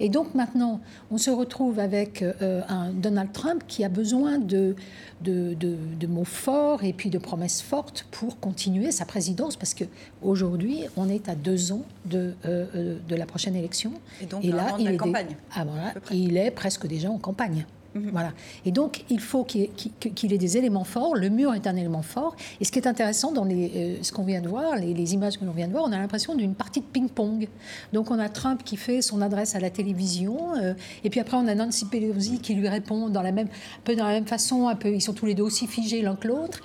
Et donc maintenant, on se retrouve avec euh, un Donald Trump qui a besoin de, de, mots forts et puis de promesses fortes pour continuer sa présidence, parce qu'aujourd'hui, on est à deux ans de, euh, euh, de la prochaine élection. Et donc, là, il, est campagne. Ah, il est presque déjà en campagne. Mhm. Voilà. Et donc, il faut qu'il ait des éléments forts. Le mur est un élément fort. Et ce qui est intéressant dans euh, ce qu'on vient de voir, les, images que l'on vient de voir, on a l'impression d'une partie de ping-pong. Donc, on a Trump qui fait son adresse à la télévision. Euh, et puis après, on a Nancy Pelosi qui lui répond dans la même, un peu dans la même façon. Un peu, ils sont tous les deux aussi figés l'un que l'autre.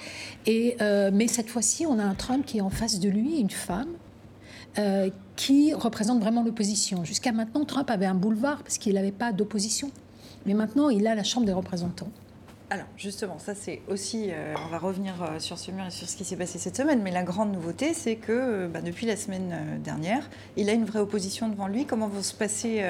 Euh, mais cette fois-ci, on a un Trump qui est en face de lui, une femme. qui représente vraiment l'opposition. Jusqu'à maintenant, Trump avait un boulevard parce qu'il n'avait pas d'opposition. Mais maintenant, il a la Chambre des représentants. Alors justement, ça c'est aussi, euh, on va revenir euh, sur ce mur et sur ce qui s'est passé cette semaine, mais la grande nouveauté c'est que euh, bah, depuis la semaine dernière, il a une vraie opposition devant lui. Comment vont se passer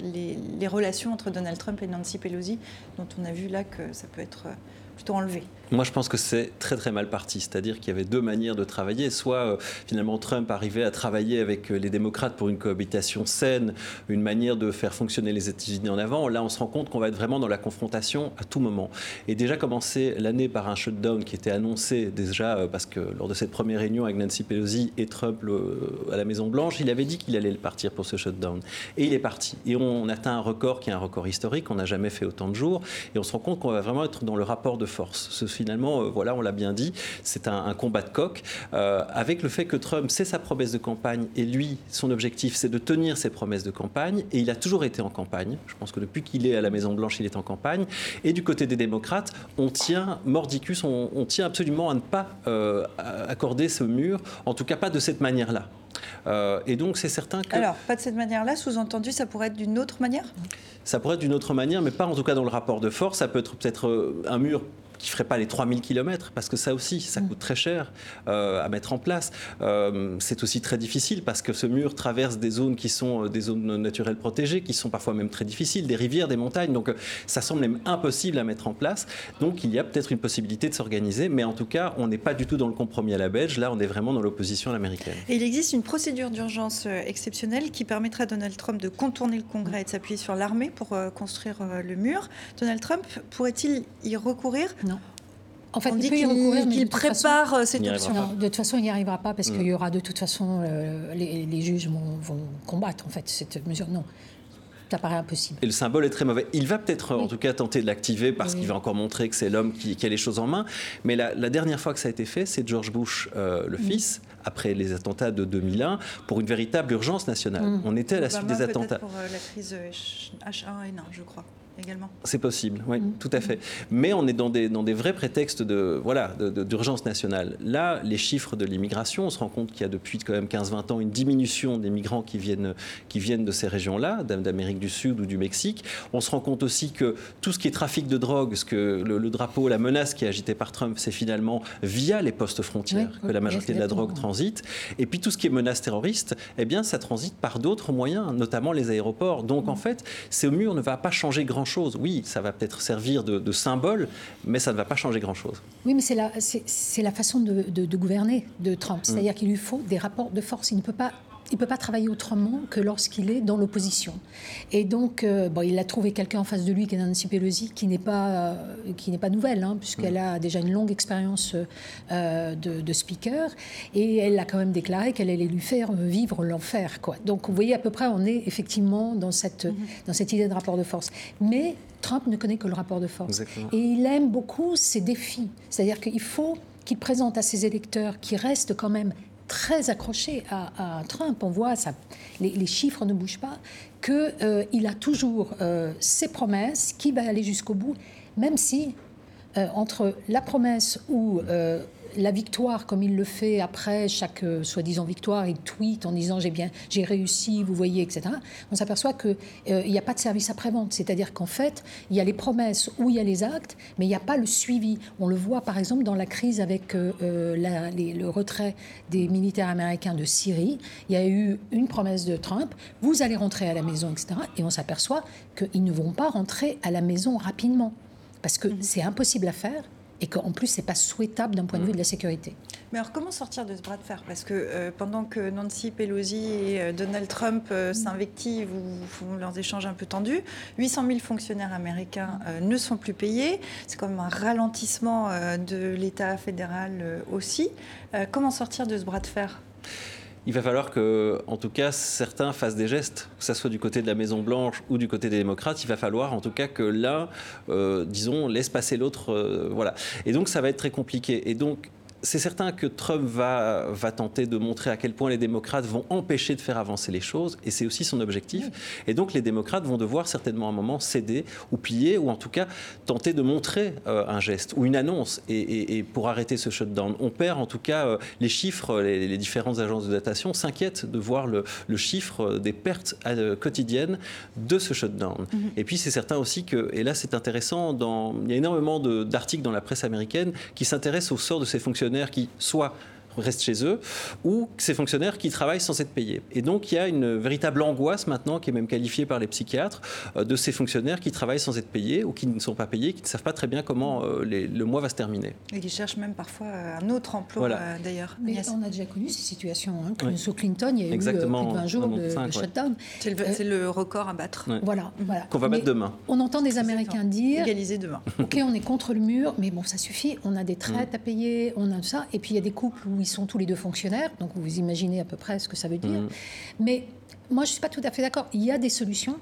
les, les, relations entre Donald Trump et Nancy Pelosi, dont on a vu là que ça peut être plutôt enlevé? Moi, je pense que c'est très très mal parti. C'est-à-dire qu'il y avait deux manières de travailler. Soit euh, finalement Trump arrivait à travailler avec euh, les démocrates pour une cohabitation saine, une manière de faire fonctionner les États-Unis en avant. Là, on se rend compte qu'on va être vraiment dans la confrontation à tout moment. Et déjà commencer l'année par un shutdown qui était annoncé déjà euh, parce que lors de cette première réunion avec Nancy Pelosi et Trump à la Maison Blanche, il avait dit qu'il allait partir pour ce shutdown. Et il est parti. Et on atteint un record qui est un record historique. On n'a jamais fait autant de jours. Et on se rend compte qu'on va vraiment être dans le rapport de force. Ce finalement, voilà, on l'a bien dit, c'est un, combat de coq. avec le fait que Trump, c'est sa promesse de campagne et lui, son objectif, c'est de tenir ses promesses de campagne. Et il a toujours été en campagne. Je pense que depuis qu'il est à la Maison-Blanche, il est en campagne. Et du côté des démocrates, on tient, mordicus, on, tient absolument à ne pas accorder ce mur, en tout cas pas de cette manière-là. Euh, et donc, c'est certain que. Alors, pas de cette manière-là, sous-entendu, ça pourrait être d'une autre manière? Ça pourrait être d'une autre manière, mais pas en tout cas dans le rapport de force. Ça peut être peut-être euh, un mur qui ne ferait pas les 3000 km, parce que ça aussi, ça mm. coûte très cher euh, à mettre en place. Euh, c'est aussi très difficile parce que ce mur traverse des zones qui sont euh, des zones naturelles protégées, qui sont parfois même très difficiles, des rivières, des montagnes. Donc ça semble même impossible à mettre en place. Donc il y a peut-être une possibilité de s'organiser, mais en tout cas, on n'est pas du tout dans le compromis à la belge. Là, on est vraiment dans l'opposition à l'américaine. Et il existe une procédure d'urgence exceptionnelle qui permettrait à Donald Trump de contourner le Congrès et de s'appuyer sur l'armée pour construire le mur. Donald Trump pourrait-il y recourir? En fait, on dit qu'il prépare euh, cette option. de toute façon, il n'y arrivera pas parce mm. qu'il y aura de toute façon euh, les, juges vont, combattre en fait cette mesure. Non. Ça paraît impossible. Et le symbole est très mauvais. Il va peut-être en tout cas tenter de l'activer parce qu'il va encore montrer que c'est l'homme qui, a les choses en main. Mais la, dernière fois que ça a été fait, c'est George Bush, euh, le fils, après les attentats de 2001, pour une véritable urgence nationale. Mm. On était à la suite des attentats. Pour la crise H1N1, je crois. C'est possible, oui, mm. tout à fait. Mais on est dans des, dans des vrais prétextes de voilà d'urgence nationale. Là, les chiffres de l'immigration, on se rend compte qu'il y a depuis quand même 15-20 ans une diminution des migrants qui viennent, qui viennent de ces régions-là, d'Amérique du Sud ou du Mexique. On se rend compte aussi que tout ce qui est trafic de drogue, ce que le, drapeau, la menace qui est agitée par Trump, c'est finalement via les postes frontières que la majorité de la drogue transite. Et puis tout ce qui est menace terroriste, eh bien, ça transite par d'autres moyens, notamment les aéroports. Donc en mm. fait, ce mur ne va pas changer grand Oui, ça va peut-être servir de, symbole, mais ça ne va pas changer grand-chose. Oui, mais c'est la, c'est, la façon de, gouverner de Trump. Mm. C'est-à-dire qu'il lui faut des rapports de force. Il ne peut pas il ne peut pas travailler autrement que lorsqu'il est dans l'opposition. Et donc, euh, bon, il a trouvé quelqu'un en face de lui qui est Nancy Pelosi, qui n'est pas, euh, qui n'est pas nouvelle, hein, puisqu'elle a déjà une longue expérience euh, de, speaker. Et elle a quand même déclaré qu'elle allait lui faire vivre l'enfer. Quoi. Donc, vous voyez, à peu près, on est effectivement dans cette, mm-hmm. dans cette idée de rapport de force. Mais Trump ne connaît que le rapport de force. Et il aime beaucoup ses défis. C'est-à-dire qu'il faut qu'il présente à ses électeurs qui restent quand même très accroché à, Trump. On voit, ça, les, chiffres ne bougent pas, qu'il euh, a toujours euh, ses promesses, qui va aller jusqu'au bout, même si euh, entre la promesse ou la victoire, comme il le fait après chaque euh, soi-disant victoire, il tweet en disant j'ai bien, j'ai réussi, vous voyez, etc. On s'aperçoit qu'il euh, n'y a pas de service après-vente. C'est-à-dire qu'en fait, il y a les promesses ou il y a les actes, mais il n'y a pas le suivi. On le voit par exemple dans la crise avec euh, le retrait des militaires américains de Syrie. Il y a eu une promesse de Trump vous allez rentrer à la maison, etc. Et on s'aperçoit qu'ils ne vont pas rentrer à la maison rapidement parce que mm-hmm. c'est impossible à faire et qu'en plus, ce n'est pas souhaitable d'un point de vue de la sécurité. Mais alors, comment sortir de ce bras de fer? Parce que euh, pendant que Nancy Pelosi et euh, Donald Trump euh, s'invectivent ou font leurs échanges un peu tendus, 800 000 fonctionnaires américains ne sont plus payés. C'est quand même un ralentissement de l'État fédéral aussi. comment sortir de ce bras de fer? Il va falloir que, en tout cas, certains fassent des gestes, que ce soit du côté de la Maison Blanche ou du côté des démocrates. Il va falloir, en tout cas, que l'un, disons, laisse passer l'autre. voilà. Et donc, ça va être très compliqué. Et donc, c'est certain que Trump va, va tenter de montrer à quel point les démocrates vont empêcher de faire avancer les choses, et c'est aussi son objectif. Et donc les démocrates vont devoir certainement à un moment céder ou plier, ou en tout cas tenter de montrer euh, un geste ou une annonce. Et, pour arrêter ce shutdown, on perd en tout cas euh, les chiffres, les, différentes agences de datation s'inquiètent de voir le, chiffre des pertes euh, quotidiennes de ce shutdown. Mm-hmm. Et puis c'est certain aussi que, et là c'est intéressant, dans, il y a énormément d'articles dans la presse américaine qui s'intéressent au sort de ces fonctionnaires qui soit restent chez eux, ou ces fonctionnaires qui travaillent sans être payés. Et donc il y a une véritable angoisse maintenant, qui est même qualifiée par les psychiatres, euh, de ces fonctionnaires qui travaillent sans être payés ou qui ne sont pas payés, qui ne savent pas très bien comment euh, le mois va se terminer. Et qui cherchent même parfois un autre emploi euh, d'ailleurs. Mais on a déjà connu ces situations. Hein, Sous Clinton, il y a eu plus de 20 jours de, shutdown. C'est le, record à battre. Voilà. voilà. Qu'on va mettre demain. On entend des Américains dire... Égaliser demain. OK, on est contre le mur, mais bon, ça suffit. On a des traites mm. à payer, on a ça. Et puis il y a des couples où ils sont tous les deux fonctionnaires, donc vous imaginez à peu près ce que ça veut dire. Mm. Mais moi, je ne suis pas tout à fait d'accord. Il y a des solutions,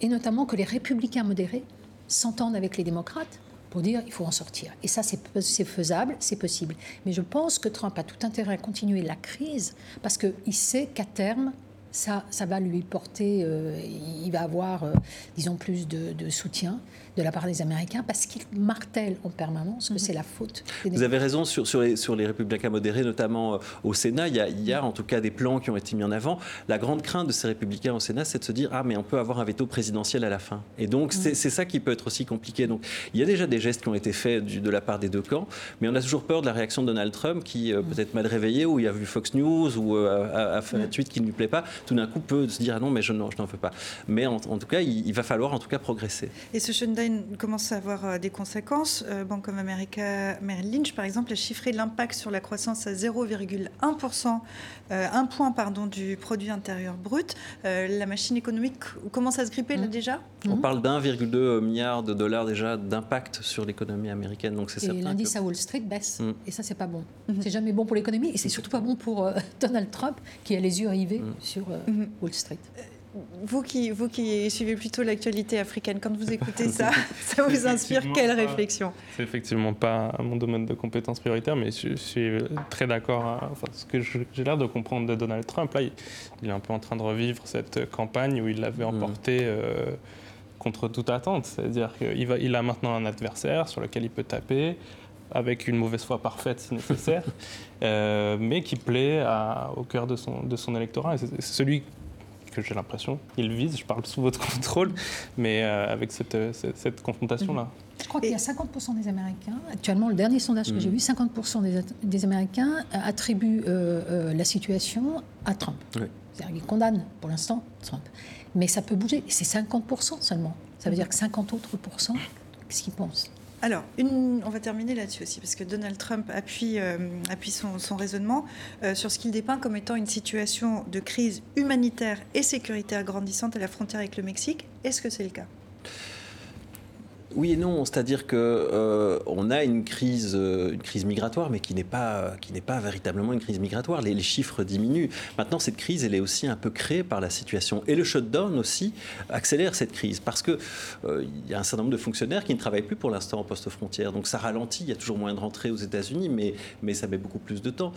et notamment que les républicains modérés s'entendent avec les démocrates pour dire il faut en sortir. Et ça, c'est faisable, c'est possible. Mais je pense que Trump a tout intérêt à continuer la crise parce qu'il sait qu'à terme, ça, ça va lui porter, euh, il va avoir, euh, disons, plus de, soutien de la part des Américains parce qu'ils martèlent en permanence que mhm. c'est la faute. Vous avez raison sur, sur, les, sur les républicains modérés, notamment euh, au Sénat. Il y, a, il y, a, en tout cas des plans qui ont été mis en avant. La grande crainte de ces républicains au Sénat, c'est de se dire Ah, mais on peut avoir un veto présidentiel à la fin. Et donc, mhm. c'est ça qui peut être aussi compliqué. Donc, il y a déjà des gestes qui ont été faits du, de la part des deux camps, mais on a toujours peur de la réaction de Donald Trump qui, mhm. peut-être mal réveillé, ou il a vu Fox News, ou a, a, fait un tweet qui ne lui plaît pas tout d'un coup peut se dire ah non mais je, n'en veux pas. Mais en, tout cas, il, va falloir en tout cas progresser. Et ce commence à avoir euh, des conséquences. Euh, Bank of America, Merrill Lynch par exemple a chiffré l'impact sur la croissance à 0,1%, euh, un point pardon du produit intérieur brut. la machine économique commence à se gripper là mmh. déjà? On parle d'1,2 milliard de dollars déjà d'impact sur l'économie américaine. Donc c'est certain. Et l'indice à Wall Street baisse. Mmh. Et ça c'est pas bon. Mmh. C'est jamais bon pour l'économie et c'est surtout pas bon pour Donald Trump qui a les yeux rivés sur euh. Wall Street. Vous qui, vous qui suivez plutôt l'actualité africaine, quand vous écoutez ça, ça vous inspire quelle réflexion? C'est effectivement pas mon domaine de compétences prioritaire, mais je, suis très d'accord. Enfin, ce que j'ai l'air de comprendre de Donald Trump, là, il, est un peu en train de revivre cette campagne où il l'avait mhm. emporté euh, contre toute attente. C'est-à-dire qu'il il a maintenant un adversaire sur lequel il peut taper avec une mauvaise foi parfaite si nécessaire, euh, mais qui plaît au cœur de son, de son électorat. c'est celui que j'ai l'impression, il vise, je parle sous votre contrôle, mais euh, avec cette, cette, confrontation-là. Je crois qu'il y a 50% des Américains, actuellement le dernier sondage que j'ai mm. vu, 50% des, des, Américains attribuent euh, la situation à Trump. C'est-à-dire qu'ils condamnent pour l'instant Trump. Mais ça peut bouger, c'est 50% seulement. Ça veut dire que 50 autres pourcents, qu'est-ce qu'ils pensent? Alors, on va terminer là-dessus aussi, parce que Donald Trump appuie, euh, son, raisonnement euh, sur ce qu'il dépeint comme étant une situation de crise humanitaire et sécuritaire grandissante à la frontière avec le Mexique. Est-ce que c'est le cas? Oui et non, c'est-à-dire que euh, a une crise, euh, une crise migratoire, mais qui n'est pas, qui n'est pas véritablement une crise migratoire. Les, chiffres diminuent. Maintenant, cette crise, elle est aussi un peu créée par la situation, et le shutdown aussi accélère cette crise, parce que euh, y a un certain nombre de fonctionnaires qui ne travaillent plus pour l'instant en poste frontière, donc ça ralentit. Il y a toujours moins de rentrées aux États-Unis, mais mais ça met beaucoup plus de temps.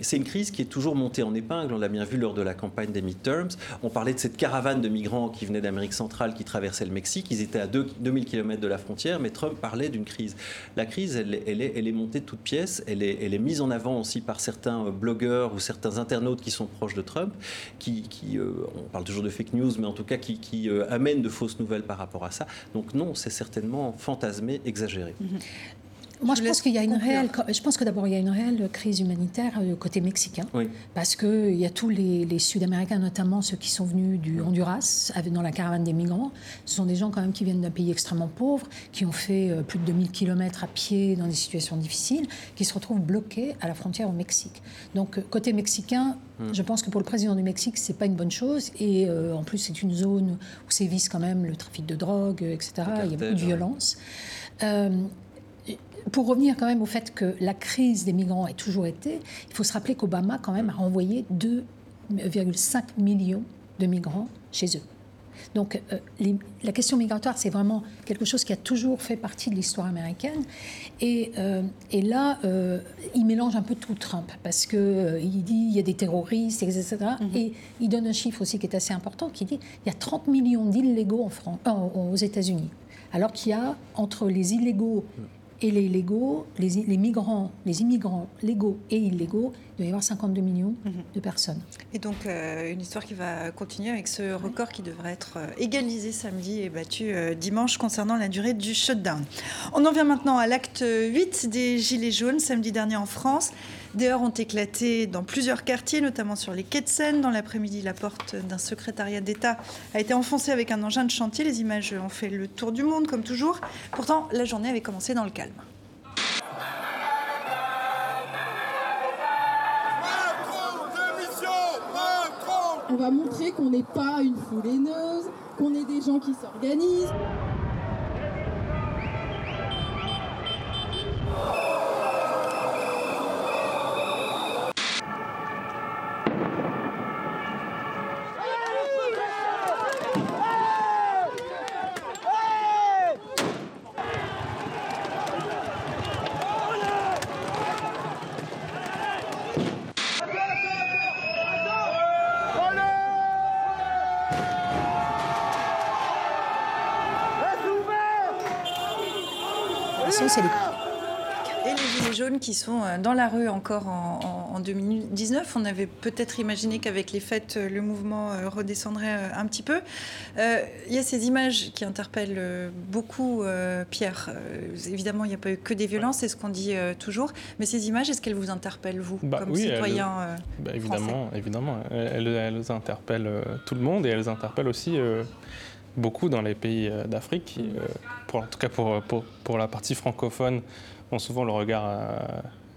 c'est une crise qui est toujours montée en épingle. On l'a bien vu lors de la campagne des midterms. On parlait de cette caravane de migrants qui venaient d'Amérique centrale, qui traversaient le Mexique. Ils étaient à 2000 km de la frontière, mais Trump parlait d'une crise. La crise, elle, est, montée de toutes pièces, elle est, mise en avant aussi par certains euh, blogueurs ou certains internautes qui sont proches de Trump, qui, euh, on parle toujours de fake news, mais en tout cas qui, euh, amènent de fausses nouvelles par rapport à ça. Donc non, c'est certainement fantasmé, exagéré. Moi, je, pense qu'il y a une réelle. Je pense que d'abord il y a une réelle crise humanitaire euh, côté mexicain, parce que il y a tous les, Sud-Américains, notamment ceux qui sont venus du Honduras, dans la caravane des migrants. Ce sont des gens quand même qui viennent d'un pays extrêmement pauvre, qui ont fait euh, plus de 2000 km à pied dans des situations difficiles, qui se retrouvent bloqués à la frontière au Mexique. Donc euh, côté mexicain, hmm. je pense que pour le président du Mexique, c'est pas une bonne chose. Et en plus, c'est une zone où sévissent quand même le trafic de drogue, etc. il y a beaucoup de violence pour revenir quand même au fait que la crise des migrants a toujours été, il faut se rappeler qu'Obama quand même a renvoyé 2,5 millions de migrants chez eux. Donc euh, la question migratoire, c'est vraiment quelque chose qui a toujours fait partie de l'histoire américaine. Et, euh, et là, euh, il mélange un peu tout Trump, parce qu'il il dit il y a des terroristes, etc. Mm-hmm. Et il donne un chiffre aussi qui est assez important, qui dit il y a 30 millions d'illégaux en aux États-Unis. Alors qu'il y a entre les illégaux et les légaux, les, les, migrants, les immigrants légaux et illégaux, il doit y avoir 52 millions mhm. de personnes. Et donc euh, une histoire qui va continuer avec ce record qui devrait être euh, égalisé samedi et battu euh, dimanche concernant la durée du shutdown. On en vient maintenant à l'acte 8 des Gilets jaunes samedi dernier en France. Des heures ont éclaté dans plusieurs quartiers, notamment sur les quais de Seine. Dans l'après-midi, la porte d'un secrétariat d'État a été enfoncée avec un engin de chantier. Les images ont fait le tour du monde, comme toujours. Pourtant, la journée avait commencé dans le calme. On va montrer qu'on n'est pas une foule haineuse, qu'on est des gens qui s'organisent. Question, c'est les et les Gilets jaunes qui sont euh, dans la rue encore en, 2019. On avait peut-être imaginé qu'avec les fêtes, euh, le mouvement euh, redescendrait un petit peu. Il y a ces images qui interpellent beaucoup Pierre. évidemment, il n'y a pas eu que des violences, c'est ce qu'on dit toujours. Mais ces images, est-ce qu'elles vous interpellent, vous, bah comme citoyen bah Évidemment, évidemment. Elles, elles, interpellent tout le monde et elles interpellent aussi beaucoup dans les pays d'Afrique. Pour, en tout cas, pour, pour, pour la partie francophone, ont souvent le regard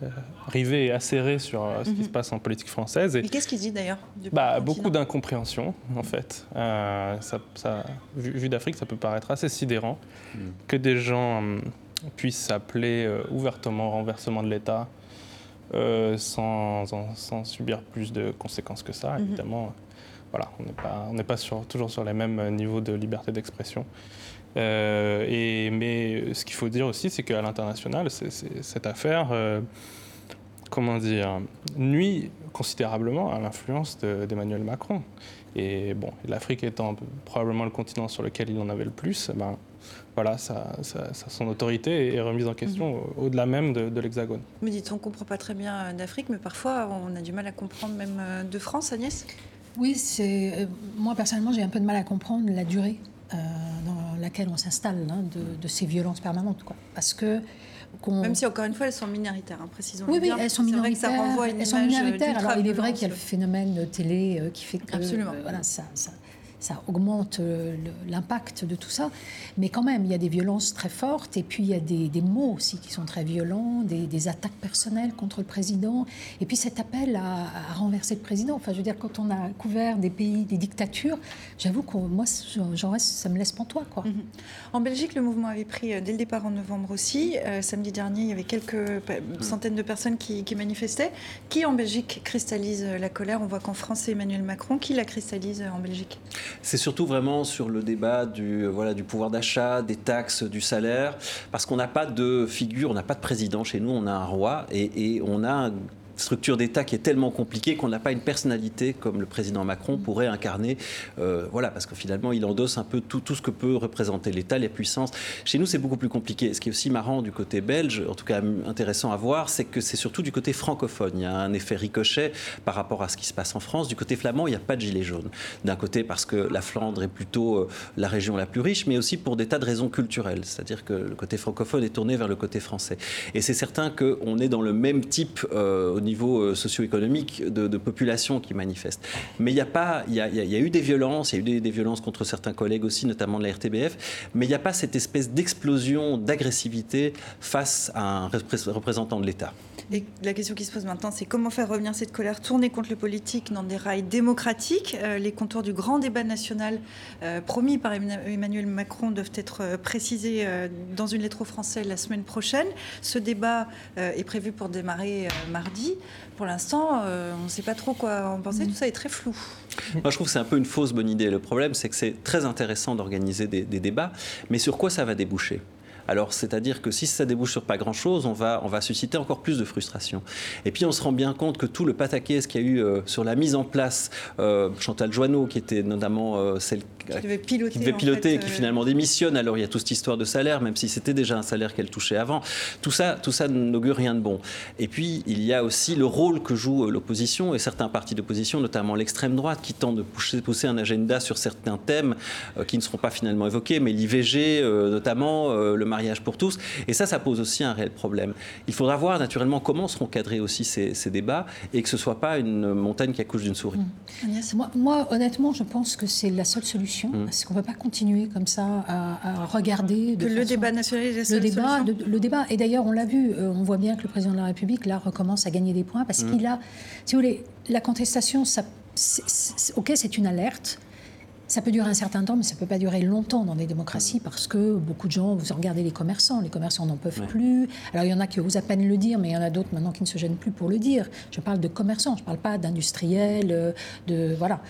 euh, rivé et acéré sur euh, ce qui mhm. se passe en politique française. Et, qu'est-ce qu'il dit d'ailleurs bah, Beaucoup d'incompréhension, en fait. Euh, ça, vu, d'Afrique, ça peut paraître assez sidérant mm. que des gens puissent s'appeler ouvertement renversement de l'État sans, sans, subir plus de conséquences que ça, mhm. évidemment. Voilà, on n'est pas, pas toujours sur les mêmes niveaux de liberté d'expression. Euh, et, mais ce qu'il faut dire aussi, c'est qu'à l'international, cette affaire, euh, comment dire, nuit considérablement à l'influence d'Emmanuel Macron. Et bon, l'Afrique étant probablement le continent sur lequel il en avait le plus, ben, voilà, ça, son autorité est remise en question mhm. au-delà même de, l'Hexagone. Mais dites, on ne comprend pas très bien d'Afrique, mais parfois on a du mal à comprendre même euh, de France, Agnès? Oui, c'est moi personnellement j'ai un peu de mal à comprendre la durée euh, dans laquelle on s'installe hein, de, ces violences permanentes. Quoi. Parce que même si, encore une fois, elles sont minoritaires, hein, précisons Oui, oui, elles sont minoritaires. elles sont minoritaires. Alors, il est vrai qu'il y a le phénomène de télé euh, qui fait que Absolument. Euh, voilà, ça, ça, ça augmente euh, l'impact de tout ça. Mais quand même, il y a des violences très fortes et puis il y a des, mots aussi qui sont très violents, des, attaques personnelles contre le président. Et puis cet appel à, renverser le président. Enfin, je veux dire, quand on a couvert des pays, des dictatures, j'avoue que moi, j'en reste, ça me laisse pantois. Quoi. Mhm. En Belgique, le mouvement avait pris euh, dès le départ en novembre aussi. Euh, samedi dernier, il y avait quelques centaines de personnes qui, qui manifestaient. Qui en Belgique cristallise la colère? On voit qu'en France, c'est Emmanuel Macron. Qui la cristallise en Belgique c'est surtout vraiment sur le débat du, voilà, du pouvoir d'achat, des taxes, du salaire, parce qu'on n'a pas de figure, on n'a pas de président chez nous, on a un roi et, et on a structure d'État qui est tellement compliquée qu'on n'a pas une personnalité comme le président Macron pourrait incarner. Euh, voilà, parce que finalement, il endosse un peu tout, tout ce que peut représenter l'État, les puissances. Chez nous, c'est beaucoup plus compliqué. Ce qui est aussi marrant du côté belge, en tout cas intéressant à voir, c'est que c'est surtout du côté francophone. Il y a un effet ricochet par rapport à ce qui se passe en France. Du côté flamand, il n'y a pas de gilet jaune. D'un côté, parce que la Flandre est plutôt euh, la région la plus riche, mais aussi pour des tas de raisons culturelles. C'est-à-dire que le côté francophone est tourné vers le côté français. Et c'est certain qu'on est dans le même type euh, au niveau euh, socio-économique de, population qui manifeste. Mais il y a pas, il y, a, eu des violences, il y a eu des, violences contre certains collègues aussi, notamment de la RTBF, mais il n'y a pas cette espèce d'explosion d'agressivité face à un représentant de l'État. La question qui se pose maintenant, c'est comment faire revenir cette colère tournée contre le politique dans des rails démocratiques? Euh, Les contours du grand débat national euh, promis par Emmanuel Macron doivent être précisés dans une lettre aux Français la semaine prochaine. Ce débat est prévu pour démarrer mardi pour l'instant, euh, on ne sait pas trop quoi en penser. Tout ça est très flou. Moi, je trouve que c'est un peu une fausse bonne idée. Le problème, c'est que c'est très intéressant d'organiser des, débats, mais sur quoi ça va déboucher? Alors, c'est-à-dire que si ça débouche sur pas grand-chose, on va, on va susciter encore plus de frustration. Et puis, on se rend bien compte que tout le pataquès qu'il y a eu euh, sur la mise en place, euh, Chantal Joanneau, qui était notamment celle qui devait piloter, qui, devait piloter, et qui finalement démissionne. Alors, il y a toute cette histoire de salaire, même si c'était déjà un salaire qu'elle touchait avant. Tout ça, tout ça n'augure rien de bon. Et puis, il y a aussi le rôle que joue l'opposition et certains partis d'opposition, notamment l'extrême droite, qui tentent de pousser, pousser, un agenda sur certains thèmes euh, qui ne seront pas finalement évoqués, mais l'IVG, notamment, le mariage pour tous. Et ça, ça pose aussi un réel problème. Il faudra voir naturellement comment seront cadrés aussi ces, débats et que ce ne soit pas une montagne qui accouche d'une souris. Mmh. Moi, honnêtement, je pense que c'est la seule solution. Mmh. Parce qu'on ne peut pas continuer comme ça à, regarder. De le débat national est le débat, le débat. Et d'ailleurs, on l'a vu, euh, on voit bien que le président de la République, là, recommence à gagner des points parce mmh. qu'il a, si vous voulez, la contestation, ça, ok, c'est une alerte. Ça peut durer un certain temps, mais ça ne peut pas durer longtemps dans des démocraties parce que beaucoup de gens, vous regardez les commerçants, les commerçants n'en peuvent plus. Alors il y en a qui osent à peine le dire, mais il y en a d'autres maintenant qui ne se gênent plus pour le dire. Je parle de commerçants, je ne parle pas d'industriels, euh, de voilà,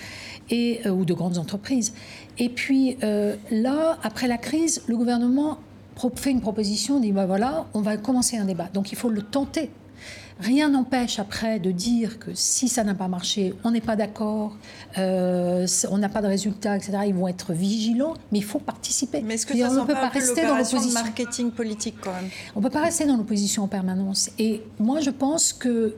et euh, ou de grandes entreprises. Et puis euh, là, après la crise, le gouvernement fait une proposition, dit ben voilà, on va commencer un débat. Donc il faut le tenter. Rien n'empêche après de dire que si ça n'a pas marché, on n'est pas d'accord, euh, on n'a pas de résultat, etc. Ils vont être vigilants, mais il faut participer. Mais est-ce que ça ne peut pas rester dans l'opposition marketing politique quand même? On ne peut pas rester dans l'opposition en permanence. Et moi, je pense que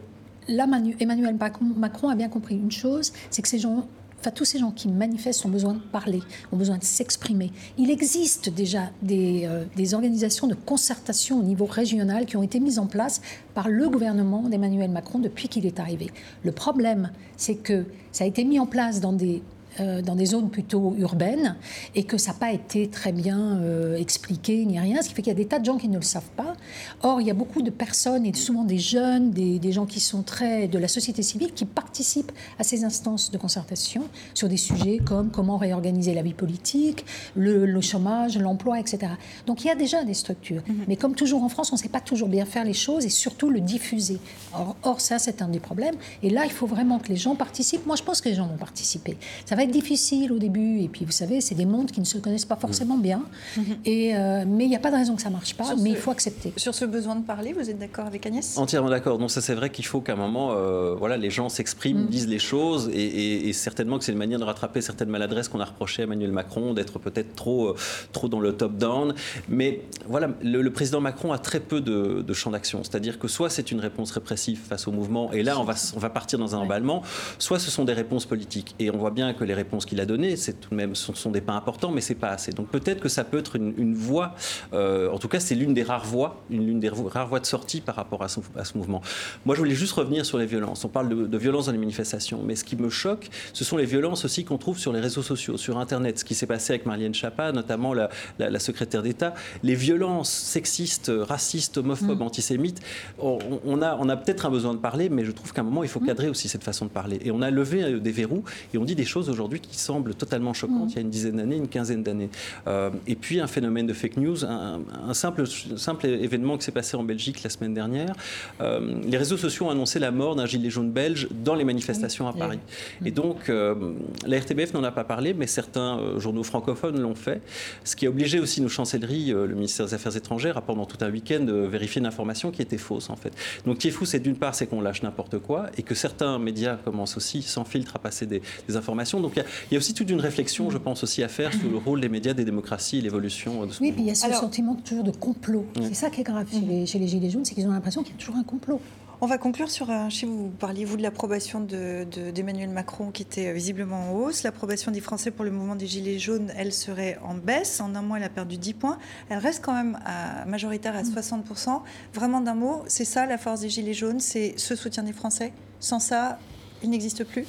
là, Emmanuel Macron a bien compris une chose, c'est que ces gens Enfin, tous ces gens qui manifestent ont besoin de parler, ont besoin de s'exprimer. Il existe déjà des, euh, des, organisations de concertation au niveau régional qui ont été mises en place par le gouvernement d'Emmanuel Macron depuis qu'il est arrivé. Le problème, c'est que ça a été mis en place dans des euh, dans des zones plutôt urbaines et que ça n'a pas été très bien euh, expliqué ni rien, ce qui fait qu'il y a des tas de gens qui ne le savent pas. Or, il y a beaucoup de personnes, et souvent des jeunes, des, des, gens qui sont très de la société civile, qui participent à ces instances de concertation sur des sujets comme comment réorganiser la vie politique, le, le chômage, l'emploi, etc. Donc il y a déjà des structures. Mm-hmm. Mais comme toujours en France, on ne sait pas toujours bien faire les choses et surtout le diffuser. Or, or ça, c'est un des problèmes. Et là, il faut vraiment que les gens participent. Moi, je pense que les gens vont participer. Ça va être difficile au début. Et puis, vous savez, c'est des mondes qui ne se connaissent pas forcément bien. Mm-hmm. Et, euh, mais il n'y a pas de raison que ça ne marche pas, mais il faut accepter. Sur ce besoin de parler, vous êtes d'accord avec Agnès? Entièrement d'accord. Non, ça c'est vrai qu'il faut qu'à un moment, euh, voilà, les gens s'expriment, mm. disent les choses. Et, certainement que c'est une manière de rattraper certaines maladresses qu'on a reproché à Emmanuel Macron, d'être peut-être trop, euh, trop dans le top-down. Mais voilà, le, président Macron a très peu de, de champ d'action. C'est-à-dire que soit c'est une réponse répressive face au mouvement, et là on va, on va partir dans un emballement, soit ce sont des réponses politiques. Et on voit bien que les réponses qu'il a données, c'est tout de même, ce sont des pas importants, mais c'est pas assez. Donc peut-être que ça peut être une, voie, euh, en tout cas c'est l'une des rares voies, l'une des rares voies de sortie par rapport à ce, à ce, mouvement. Moi je voulais juste revenir sur les violences. On parle de, de violences dans les manifestations, mais ce qui me choque, ce sont les violences aussi qu'on trouve sur les réseaux sociaux, sur Internet, ce qui s'est passé avec Marianne Chapa, notamment la, la, secrétaire d'État. Les violences sexistes, racistes, homophobes, mm. antisémites, on, on, a, on a peut-être un besoin de parler, mais je trouve qu'à un moment il faut mm. cadrer aussi cette façon de parler. Et on a levé euh, des verrous et on dit des choses aujourd'hui qui semble totalement choquante mm. il y a une dizaine d'années, une quinzaine d'années. Euh, et puis un phénomène de fake news, un, simple, simple événement qui s'est passé en Belgique la semaine dernière. Euh, les réseaux sociaux ont annoncé la mort d'un gilet jaune belge dans les manifestations à Paris. Et donc euh, la RTBF n'en a pas parlé, mais certains journaux francophones l'ont fait, ce qui a obligé aussi nos chancelleries, le ministère des Affaires étrangères, à pendant tout un week-end vérifier une information qui était fausse en fait. Donc qui est fou, c'est d'une part, c'est qu'on lâche n'importe quoi et que certains médias commencent aussi, sans filtre, à passer des, informations. Donc il y, y, a aussi toute une réflexion, je pense, aussi à faire sur le rôle des médias, des démocraties et l'évolution de ce Oui, puis il y a ce sentiment toujours de complot. C'est ça qui est grave chez, les, Gilets jaunes, c'est qu'ils ont l'impression qu'il y a toujours un complot. On va conclure sur un chiffre. Vous parliez, vous, de l'approbation d'Emmanuel de, Macron qui était euh, visiblement en hausse. L'approbation des Français pour le mouvement des Gilets jaunes, elle serait en baisse. En un mois, elle a perdu 10 points. Elle reste quand même à, majoritaire à 60%. Mm. Vraiment d'un mot, c'est ça la force des Gilets jaunes, c'est ce soutien des Français? Sans ça, il n'existe plus?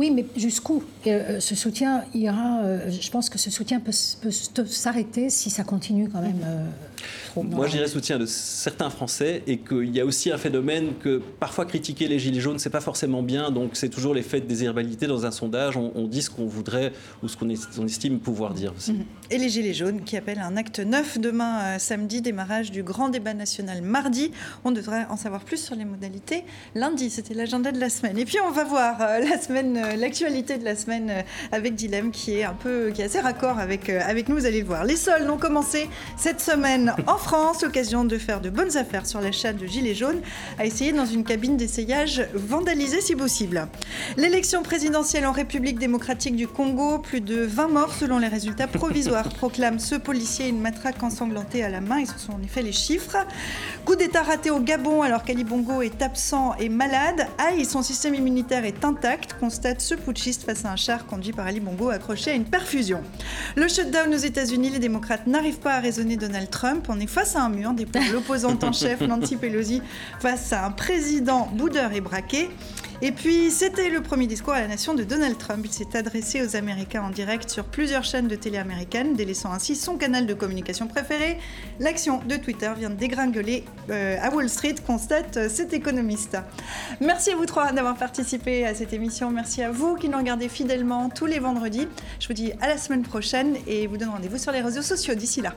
Oui, mais jusqu'où euh, Ce soutien ira. Euh, je pense que ce soutien peut, s'arrêter si ça continue quand même. Euh, moi, je dirais soutien de certains Français et qu'il y a aussi un phénomène que parfois critiquer les Gilets jaunes, c'est pas forcément bien. Donc, c'est toujours l'effet de désirabilité. Dans un sondage, on, dit ce qu'on voudrait ou ce qu'on estime pouvoir dire aussi. Mhm. Et les Gilets jaunes qui appellent un acte neuf demain, samedi, démarrage du grand débat national mardi. On devrait en savoir plus sur les modalités lundi. C'était l'agenda de la semaine. Et puis, on va voir la semaine euh, l'actualité de la semaine euh, avec Dilemme qui est un peu, qui est assez raccord avec, euh, avec nous, vous allez le voir. Les soldes ont commencé cette semaine en France, l'occasion de faire de bonnes affaires sur l'achat de gilets jaunes, à essayer dans une cabine d'essayage vandalisée si possible. L'élection présidentielle en République démocratique du Congo, plus de 20 morts selon les résultats provisoires, proclame ce policier une matraque ensanglantée à la main, et ce sont en effet les chiffres. Coup d'État raté au Gabon alors qu'Ali Bongo est absent et malade. Aïe, son système immunitaire est intact, constate ce putschiste face à un char conduit par Ali Bongo accroché à une perfusion. Le shutdown aux États-Unis, les démocrates n'arrivent pas à raisonner Donald Trump. On est face à un mur, l'opposante en chef Nancy Pelosi face à un président boudeur et braqué. Et puis, c'était le premier discours à la nation de Donald Trump. Il s'est adressé aux Américains en direct sur plusieurs chaînes de télé américaines, délaissant ainsi son canal de communication préféré. L'action de Twitter vient de dégringoler euh, à Wall Street, constate euh, cet économiste. Merci à vous trois d'avoir participé à cette émission. Merci à vous qui nous regardez fidèlement tous les vendredis. Je vous dis à la semaine prochaine et vous donne rendez-vous sur les réseaux sociaux d'ici là.